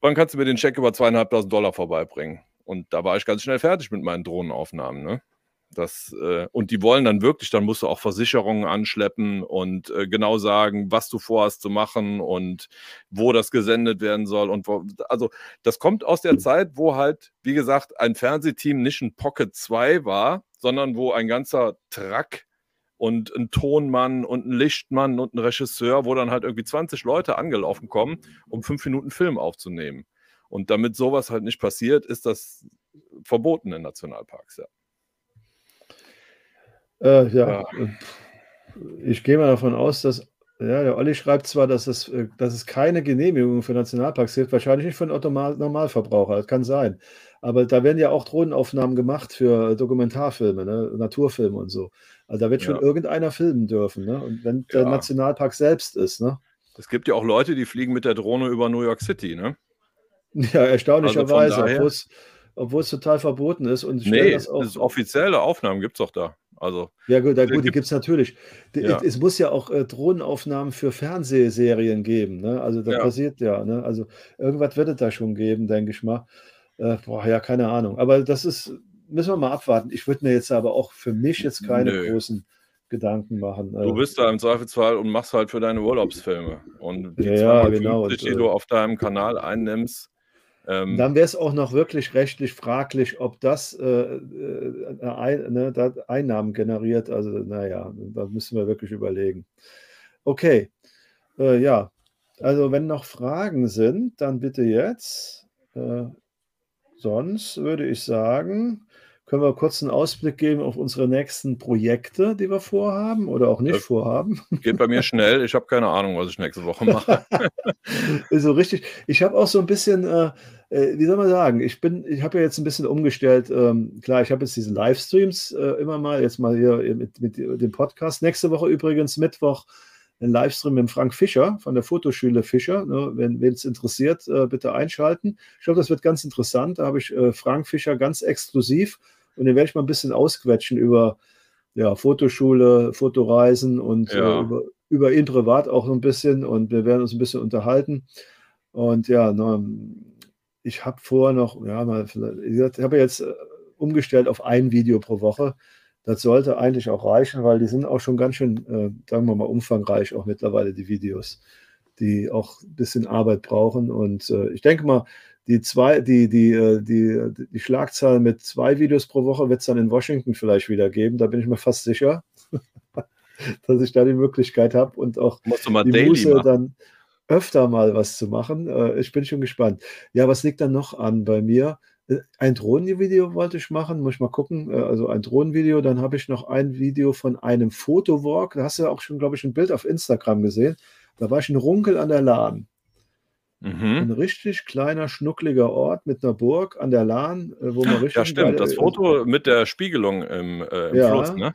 Speaker 2: Wann kannst du mir den Scheck über zweieinhalbtausend Dollar vorbeibringen? Und da war ich ganz schnell fertig mit meinen Drohnenaufnahmen. Ne? Das, äh, und die wollen dann wirklich, dann musst du auch Versicherungen anschleppen und äh, genau sagen, was du vorhast zu machen und wo das gesendet werden soll. Und wo, also das kommt aus der Zeit, wo halt, wie gesagt, ein Fernsehteam nicht ein Pocket 2 war, sondern wo ein ganzer Truck und ein Tonmann und ein Lichtmann und ein Regisseur, wo dann halt irgendwie 20 Leute angelaufen kommen, um fünf Minuten Film aufzunehmen. Und damit sowas halt nicht passiert, ist das verboten in Nationalparks, ja.
Speaker 3: Äh, ja, ja. ich gehe mal davon aus, dass ja, der Olli schreibt zwar, dass es, äh, dass es keine Genehmigung für Nationalparks gibt, wahrscheinlich nicht für einen Normalverbraucher, das kann sein. Aber da werden ja auch Drohnenaufnahmen gemacht für Dokumentarfilme, ne? Naturfilme und so. Also da wird schon ja. irgendeiner filmen dürfen. Ne? Und wenn der ja. Nationalpark selbst ist. Ne?
Speaker 2: Es gibt ja auch Leute, die fliegen mit der Drohne über New York City. Ne?
Speaker 3: Ja, erstaunlicherweise, also obwohl es total verboten ist. Und
Speaker 2: nee, das auch, offizielle Aufnahmen gibt es doch da. Also,
Speaker 3: ja, gut, ja, gut die gibt es natürlich. Ja. Es muss ja auch äh, Drohnenaufnahmen für Fernsehserien geben. Ne? Also, das ja. passiert ja. Ne? Also, irgendwas wird es da schon geben, denke ich mal. Äh, boah, ja, keine Ahnung. Aber das ist, müssen wir mal abwarten. Ich würde mir jetzt aber auch für mich jetzt keine Nö. großen Gedanken machen.
Speaker 2: Du äh. bist da im Zweifelsfall und machst halt für deine Urlaubsfilme. Und
Speaker 3: die ja, genau.
Speaker 2: die du äh, auf deinem Kanal einnimmst,
Speaker 3: ähm, Dann wäre es auch noch wirklich rechtlich fraglich, ob das äh, äh, ein, ne, Einnahmen generiert. Also, naja, da müssen wir wirklich überlegen. Okay, äh, ja. Also, wenn noch Fragen sind, dann bitte jetzt. Äh, sonst würde ich sagen, können wir kurz einen Ausblick geben auf unsere nächsten Projekte, die wir vorhaben oder auch nicht das vorhaben?
Speaker 2: Geht bei mir schnell. Ich habe keine Ahnung, was ich nächste Woche mache.
Speaker 3: so richtig. Ich habe auch so ein bisschen, äh, äh, wie soll man sagen, ich bin, ich habe ja jetzt ein bisschen umgestellt. Ähm, klar, ich habe jetzt diese Livestreams äh, immer mal, jetzt mal hier mit, mit dem Podcast. Nächste Woche übrigens Mittwoch ein Livestream mit Frank Fischer von der Fotoschule Fischer. Ne, wenn es interessiert, äh, bitte einschalten. Ich glaube, das wird ganz interessant. Da habe ich äh, Frank Fischer ganz exklusiv und den werde ich mal ein bisschen ausquetschen über ja, Fotoschule, Fotoreisen und ja. äh, über, über, ihn privat auch so ein bisschen. Und wir werden uns ein bisschen unterhalten. Und ja, ne, ich habe vorher noch, ja, mal, ich habe jetzt äh, umgestellt auf ein Video pro Woche. Das sollte eigentlich auch reichen, weil die sind auch schon ganz schön, äh, sagen wir mal, umfangreich auch mittlerweile, die Videos. die auch ein bisschen Arbeit brauchen. Und äh, ich denke mal, die zwei, die, die, äh, die, die Schlagzahl mit zwei Videos pro Woche wird es dann in Washington vielleicht wieder geben. Da bin ich mir fast sicher, dass ich da die Möglichkeit habe und auch die Muße dann öfter mal was zu machen. Äh, ich bin schon gespannt. Ja, was liegt dann noch an bei mir? Äh, ein Drohnenvideo wollte ich machen, muss ich mal gucken. Also ein Drohnenvideo, dann habe ich noch ein Video von einem Fotowalk. Da hast du ja auch schon, glaube ich, ein Bild auf Instagram gesehen. Da war ich in Runkel an der Lahn. Mhm. Ein richtig kleiner, schnuckliger Ort mit einer Burg an der Lahn,
Speaker 2: äh, wo man richtig. Ja, stimmt. Das Foto mit der Spiegelung im, äh, im ja, Fluss, ne?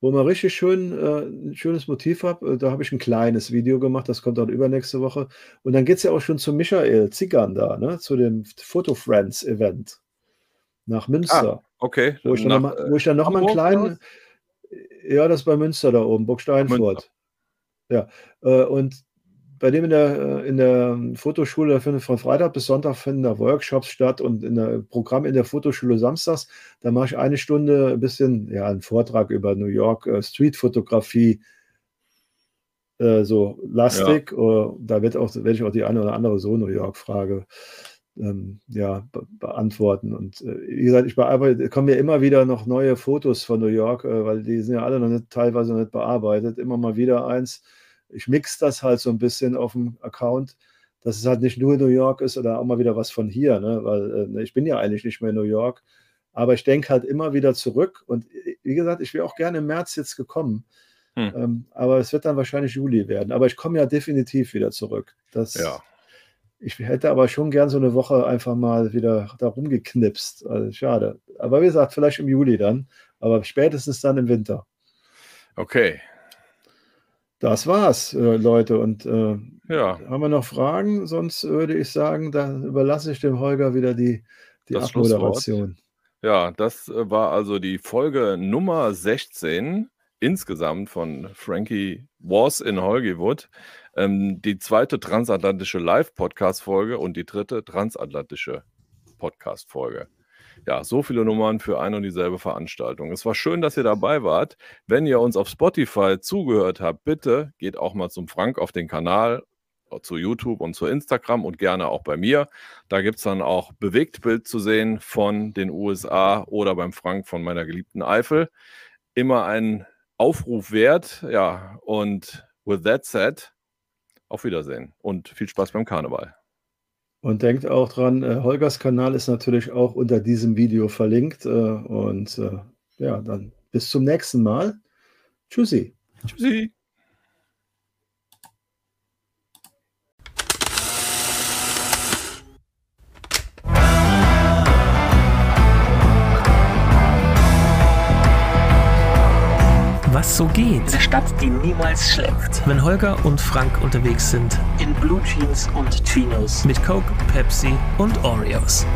Speaker 3: Wo man richtig schön äh, ein schönes Motiv hat. Äh, da habe ich ein kleines Video gemacht, das kommt dann übernächste Woche. Und dann geht es ja auch schon zu Michael Zickern da, ne? zu dem Photo Friends Event nach Münster.
Speaker 2: Ah, okay.
Speaker 3: Wo ich, dann noch, wo ich dann noch mal einen kleinen. Ja, das ist bei Münster da oben, Burg Steinfurt. Ja, äh, und bei dem in der, in der Fotoschule findet von Freitag bis Sonntag finden da Workshops statt und in der Programm in der Fotoschule samstags, da mache ich eine Stunde ein bisschen, ja, einen Vortrag über New York äh, Streetfotografie, äh, so lastig. Ja. da wird auch, werde ich auch die eine oder andere so New York-Frage ähm, ja, be beantworten. Und äh, wie gesagt, ich bearbeite, kommen ja immer wieder noch neue Fotos von New York, äh, weil die sind ja alle noch nicht, teilweise noch nicht bearbeitet. Immer mal wieder eins ich mix das halt so ein bisschen auf dem Account, dass es halt nicht nur New York ist oder auch mal wieder was von hier, ne? weil äh, ne, ich bin ja eigentlich nicht mehr in New York, aber ich denke halt immer wieder zurück und äh, wie gesagt, ich wäre auch gerne im März jetzt gekommen, hm. ähm, aber es wird dann wahrscheinlich Juli werden, aber ich komme ja definitiv wieder zurück. Das, ja. Ich hätte aber schon gern so eine Woche einfach mal wieder da rumgeknipst. Also schade. Aber wie gesagt, vielleicht im Juli dann, aber spätestens dann im Winter.
Speaker 2: Okay,
Speaker 3: das war's, äh, Leute. Und äh, ja. haben wir noch Fragen? Sonst würde ich sagen, dann überlasse ich dem Holger wieder die, die das Abmoderation.
Speaker 2: Ja, das äh, war also die Folge Nummer 16 insgesamt von Frankie Was in Hollywood. Ähm, die zweite transatlantische Live-Podcast-Folge und die dritte transatlantische Podcast-Folge ja, so viele Nummern für ein und dieselbe Veranstaltung. Es war schön, dass ihr dabei wart. Wenn ihr uns auf Spotify zugehört habt, bitte geht auch mal zum Frank auf den Kanal, zu YouTube und zu Instagram und gerne auch bei mir. Da gibt es dann auch Bewegtbild zu sehen von den USA oder beim Frank von meiner geliebten Eifel. Immer ein Aufruf wert. Ja, und with that said, auf Wiedersehen und viel Spaß beim Karneval.
Speaker 3: Und denkt auch dran, äh, Holgers Kanal ist natürlich auch unter diesem Video verlinkt. Äh, und äh, ja, dann bis zum nächsten Mal. Tschüssi. Tschüssi.
Speaker 4: was so geht.
Speaker 5: Eine Stadt, die niemals schläft.
Speaker 4: Wenn Holger und Frank unterwegs sind.
Speaker 5: In Blue Jeans und Chinos.
Speaker 4: Mit Coke, Pepsi und Oreos.